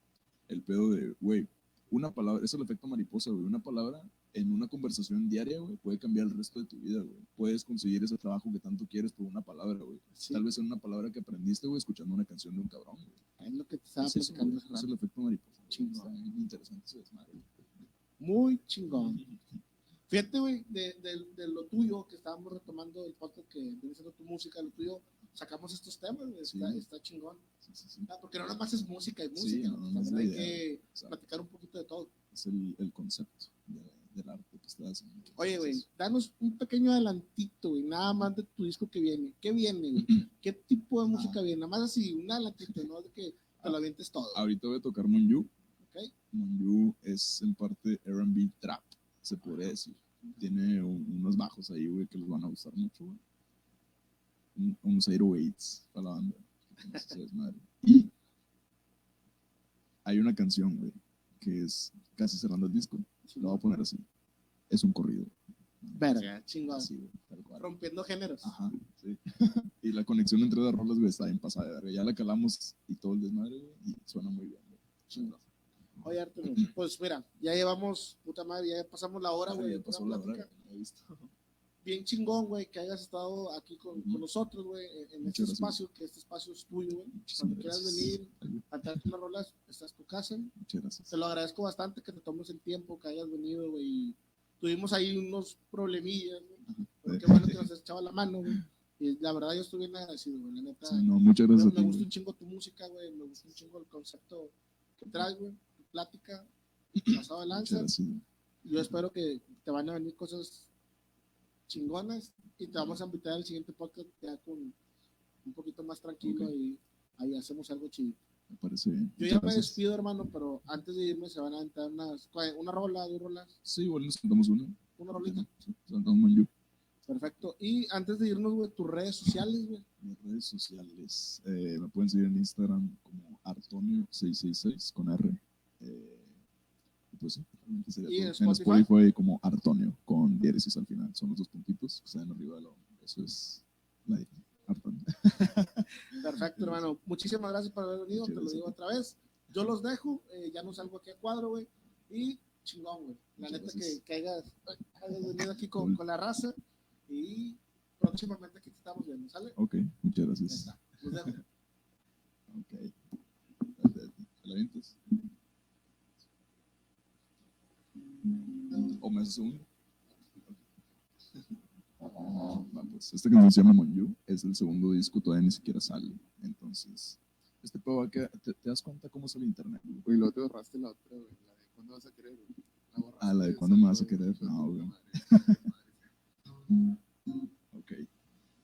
El pedo de, güey, una palabra, es el efecto mariposa, güey. Una palabra en una conversación diaria, güey, puede cambiar el resto de tu vida, güey. Puedes conseguir ese trabajo que tanto quieres por una palabra, güey. Sí, Tal vez en una palabra que aprendiste, güey, escuchando una canción de un cabrón, güey. es lo que te estaba Es eso, platicando es el efecto mariposa. Chingón. Está bien interesante ese desmadre. Muy chingón. Fíjate, güey, de, de- de lo tuyo, que estábamos retomando el podcast que viene siendo tu música, lo tuyo, sacamos estos temas, está, está chingón. Ah, porque no nada más es música y música, no, ¿no? hay idea. que Exacto. platicar un poquito de todo. Es el, el concepto de- del arte que estás haciendo. Oye, güey, danos un pequeño adelantito, güey, nada más de tu disco que viene. ¿Qué viene, güey? ¿Qué tipo de música viene? Nada más así, un adelantito, ¿no? De que te lo avientes todo, Ahorita voy a tocar Monju. ¿ok? Monju es en parte R&B trap, se podría decir. Tiene un- unos bajos ahí, güey, que les van a gustar mucho, güey. Un- Unos 808s para la banda. Entonces, es madre. Y hay una canción, güey, que es casi cerrando el disco. Lo voy a poner así. Es un corrido. Verga, chingón. Así, güey, tal cual. Rompiendo géneros. Ajá, sí. y la conexión entre las rolas, güey, está bien pasada de verga. Ya la calamos y todo el desmadre, güey, y suena muy bien, güey. Chingón. Oye, Arturo, pues mira, ya llevamos, puta madre, ya pasamos la hora, güey. ya pasó la hora, güey, he visto. Bien chingón, güey, que hayas estado aquí con, con nosotros, güey, en- en este gracias. espacio, que este espacio es tuyo, güey. Cuando quieras venir a traerte unas rolas, esta es tu casa. Muchas gracias. Te lo agradezco bastante que te tomes el tiempo, que hayas venido, güey. Tuvimos ahí unos problemillas, güey. Pero qué bueno que nos has echado la mano, güey. Y la verdad yo estoy bien agradecido, güey. La neta, Sí, no, muchas me, gracias a me ti, gusta güey. un chingo tu música, güey. Me gusta un chingo el concepto que traes, güey. Tu plática, pasado de lanza. Yo espero que te van a venir cosas chingonas y te vamos a invitar al siguiente podcast ya con un poquito más tranquilo y ahí hacemos algo chido. Me parece bien. Yo ya me despido, hermano, pero antes de irme se van a aventar unas, una rola, dos rolas, Sí, igual nos contamos una. una rolita. Sí, cantamos Monju. Perfecto. Y antes de irnos, güey, tus redes sociales, güey. Mis redes sociales. eh, me pueden seguir en Instagram como Artonio666 con R. Eh, pues sí, realmente sería ¿Y en Spotify? Spotify como Artonio con diéresis al final. Son los dos puntitos que están arriba de la Eso es la Artonio. Perfecto, hermano. Muchísimas gracias por haber venido. Muchas Te lo digo otra vez. Yo los dejo. eh, ya no salgo aquí a cuadro, güey. Y chingón, güey. La Muchas neta gracias. que, que hayas, hayas venido aquí con, la raza. Y próximamente aquí te estamos viendo, ¿sale? Ok, muchas gracias. Los dejo. Ok. ¿Te la ¿O me haces uno? Va, pues, esta canción se llama Monju, es el segundo disco, todavía ni siquiera sale. Entonces, este pedo va a quedar- ¿te, te das cuenta cómo es el internet? güey? Luego te borraste la otra, güey. La de cuándo vas a querer, güey. La borraste, Ah, la de ¿cuándo me vas a querer? No, güey. Ok.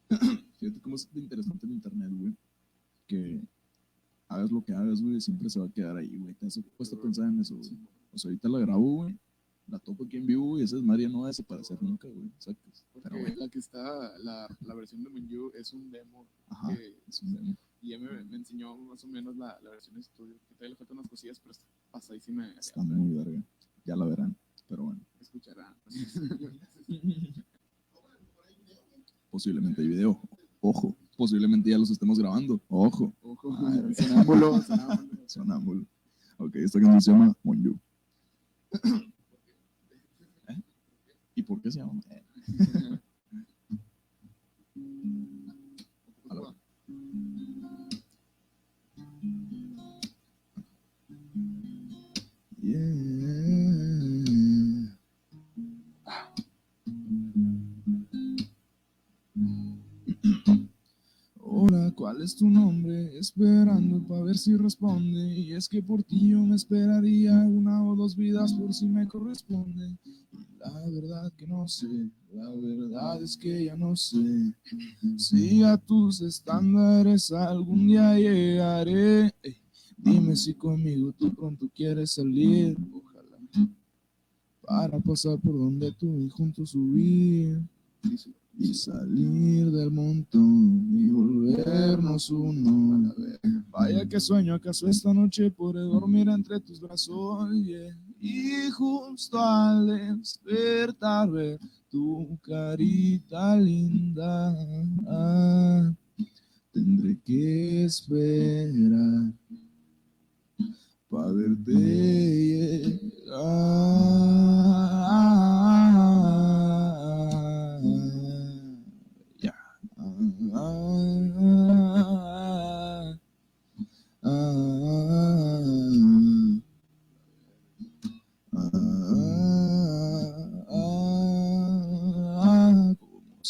Fíjate cómo es interesante el internet, güey. Que hagas lo que hagas, güey, siempre se va a quedar ahí, güey. Te has puesto a pensar en eso, güey. O sea, ahorita la grabo, güey. La topo aquí en vivo, güey. Esa es María no va a desaparecer nunca, güey. Pero, Porque güey, la que está, la, la versión de Menju es un demo ajá. que Es un demo. y ya me, me enseñó más o menos la, la versión de estudio. Que todavía le faltan unas cosillas, pero está pasadísima. Está muy verga. Ya la verán. Pero bueno. Escucharán. Posiblemente hay video. Ojo. Posiblemente ya los estemos grabando. Ojo. Ojo, Ah, sonámbulo, sonámbulo. Sonámbulo. Ok, esta canción se llama Monju. ¿Y por qué se llama? ¿cuál es tu nombre? Esperando para ver si responde. Y es que por ti yo me esperaría una o dos vidas por si me corresponde. La verdad que no sé, la verdad es que ya no sé. Si a tus estándares algún día llegaré. Dime si conmigo tú pronto quieres salir. Ojalá. Para pasar por donde tú y juntos subir y salir del montón y volvernos uno. Vaya que sueño acaso esta noche podré dormir entre tus brazos y justo al despertar ver tu carita linda. Tendré que esperar para verte llegar.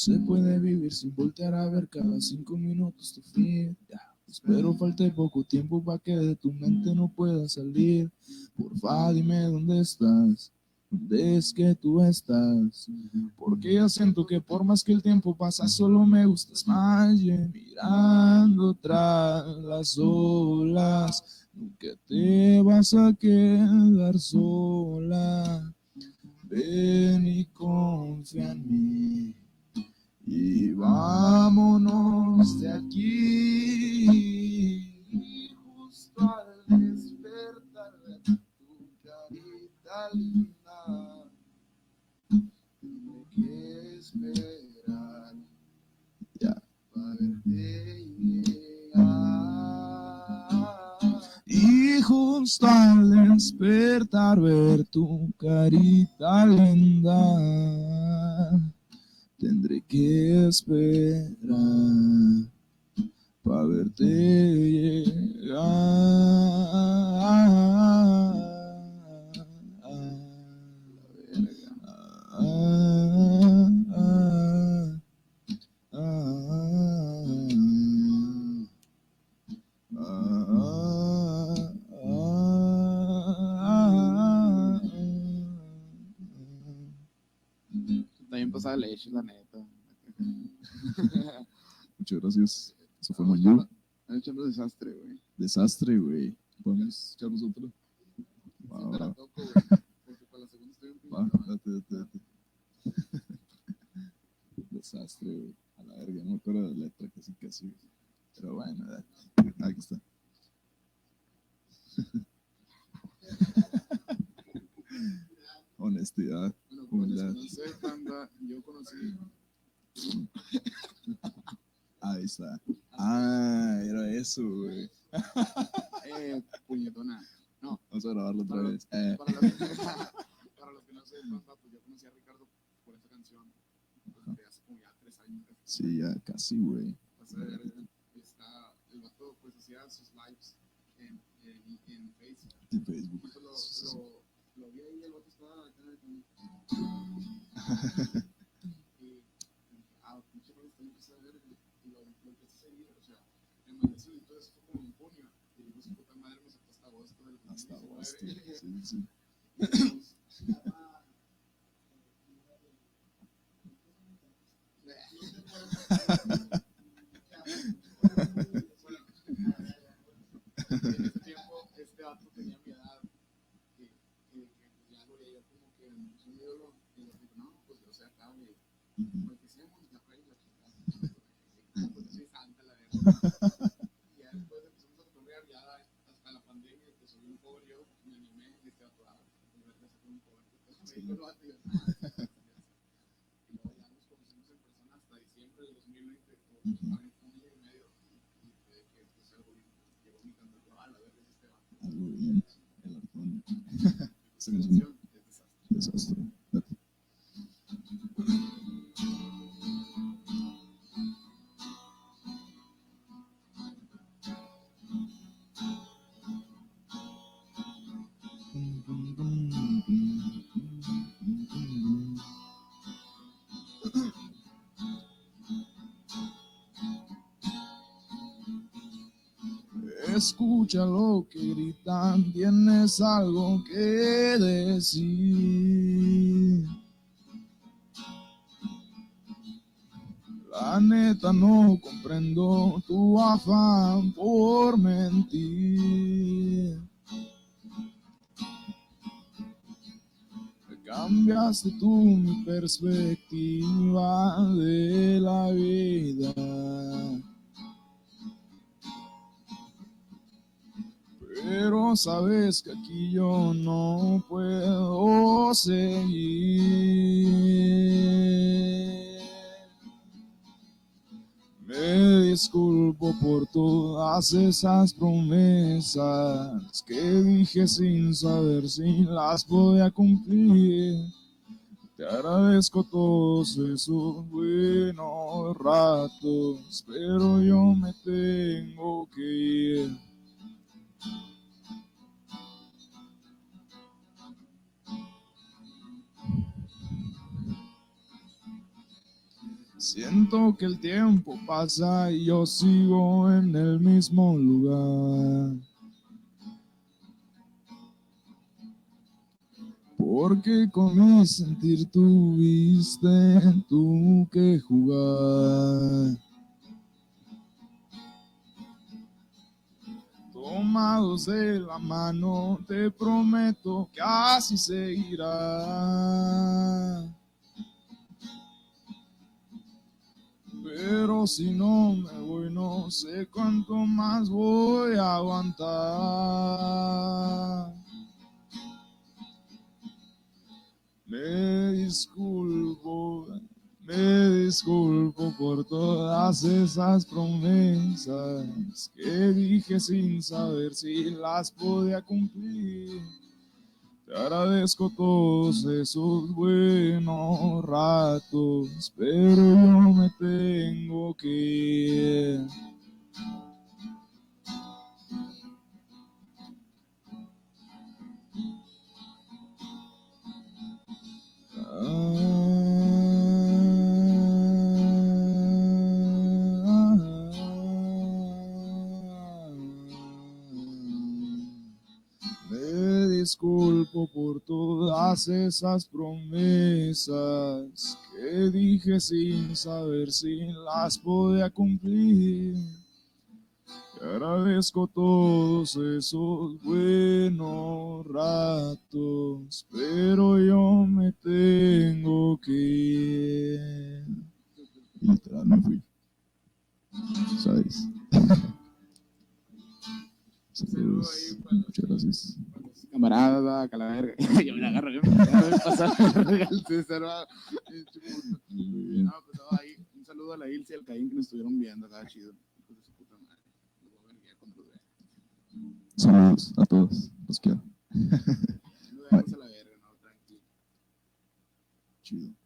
Se puede vivir sin voltear a ver cada cinco minutos tu feed? Ya. Espero falte poco tiempo para que de tu mente no pueda salir. Porfa, dime dónde estás. ¿Dónde es que tú estás? Porque yo siento que por más que el tiempo pasa, solo me gustas más. Mirando tras las olas, nunca te vas a quedar sola. Ven y confía en mí. Y vámonos de aquí. Y justo al despertar de tu carita linda, tengo que esperar ya para verte llegar. Y justo al despertar ver tu carita linda tendré que esperar para verte la neta. Muchas gracias. Eso fue. Están echando desastre, güey. Desastre, güey. Podemos echarnos otro. Va, Sí te la va, toco, güey. Porque para la segunda estoy un va, date, date, date. Desastre, güey. A la verga, no me acuerdo de la letra casi casi. Pero bueno, date. Aquí está. Honestidad. Bueno, Humildad. no sepan, banda, yo conocí Ahí está. Ah, era eso, güey. eh, puñetona. Vamos a grabarlo otra Para, vez. Eh, para los, para los que no sepan, pues yo conocí a Ricardo por esta canción. pues, de hace como ya tres años. sí, ya casi, güey. O sea, está, el vato pues hacía sus lives en, en, en Facebook. De Facebook. Entonces lo, lo, lo vi ahí, el vato estaba acá con... y dije, ah, pinche rollo está empezando a ver, y lo, lo empecé a seguir, o sea, me mandé solicitud, eso fue como en junio, y digo, su puta madre me sacó hasta agosto del Hasta Merci. Escucha lo que gritan, tienes algo que decir. La neta no comprendo tu afán por mentir. Cambiaste mi perspectiva de la vida. Sabes que aquí yo no puedo seguir. Me disculpo por todas esas promesas que dije sin saber si las podía cumplir. Te agradezco todos esos buenos ratos, pero yo me tengo que ir. Siento que el tiempo pasa y yo sigo en el mismo lugar. Porque con mi sentir tuviste tú que jugar. Tomados de la mano, te prometo que así seguirá. Pero si no me voy, no sé cuánto más voy a aguantar. Me disculpo, me disculpo por todas esas promesas que dije sin saber si las podía cumplir. Te agradezco todos esos buenos ratos, pero yo me tengo que. Me disculpo por todas esas promesas que dije sin saber si las podía cumplir. Te agradezco todos esos buenos ratos, pero yo me tengo que ir. Y literal me fui. ¿Sabes? Muchas gracias. Para los camaradas, que a la verga. Yo me la agarro, yo me la agarro, pasar al César. No, pues no, ahí, un saludo a la Ilse y al Caín que nos estuvieron viendo, estaba chido. Saludos a todos. Los quiero. Nos vemos a la verga, no, tranquilo. Chido.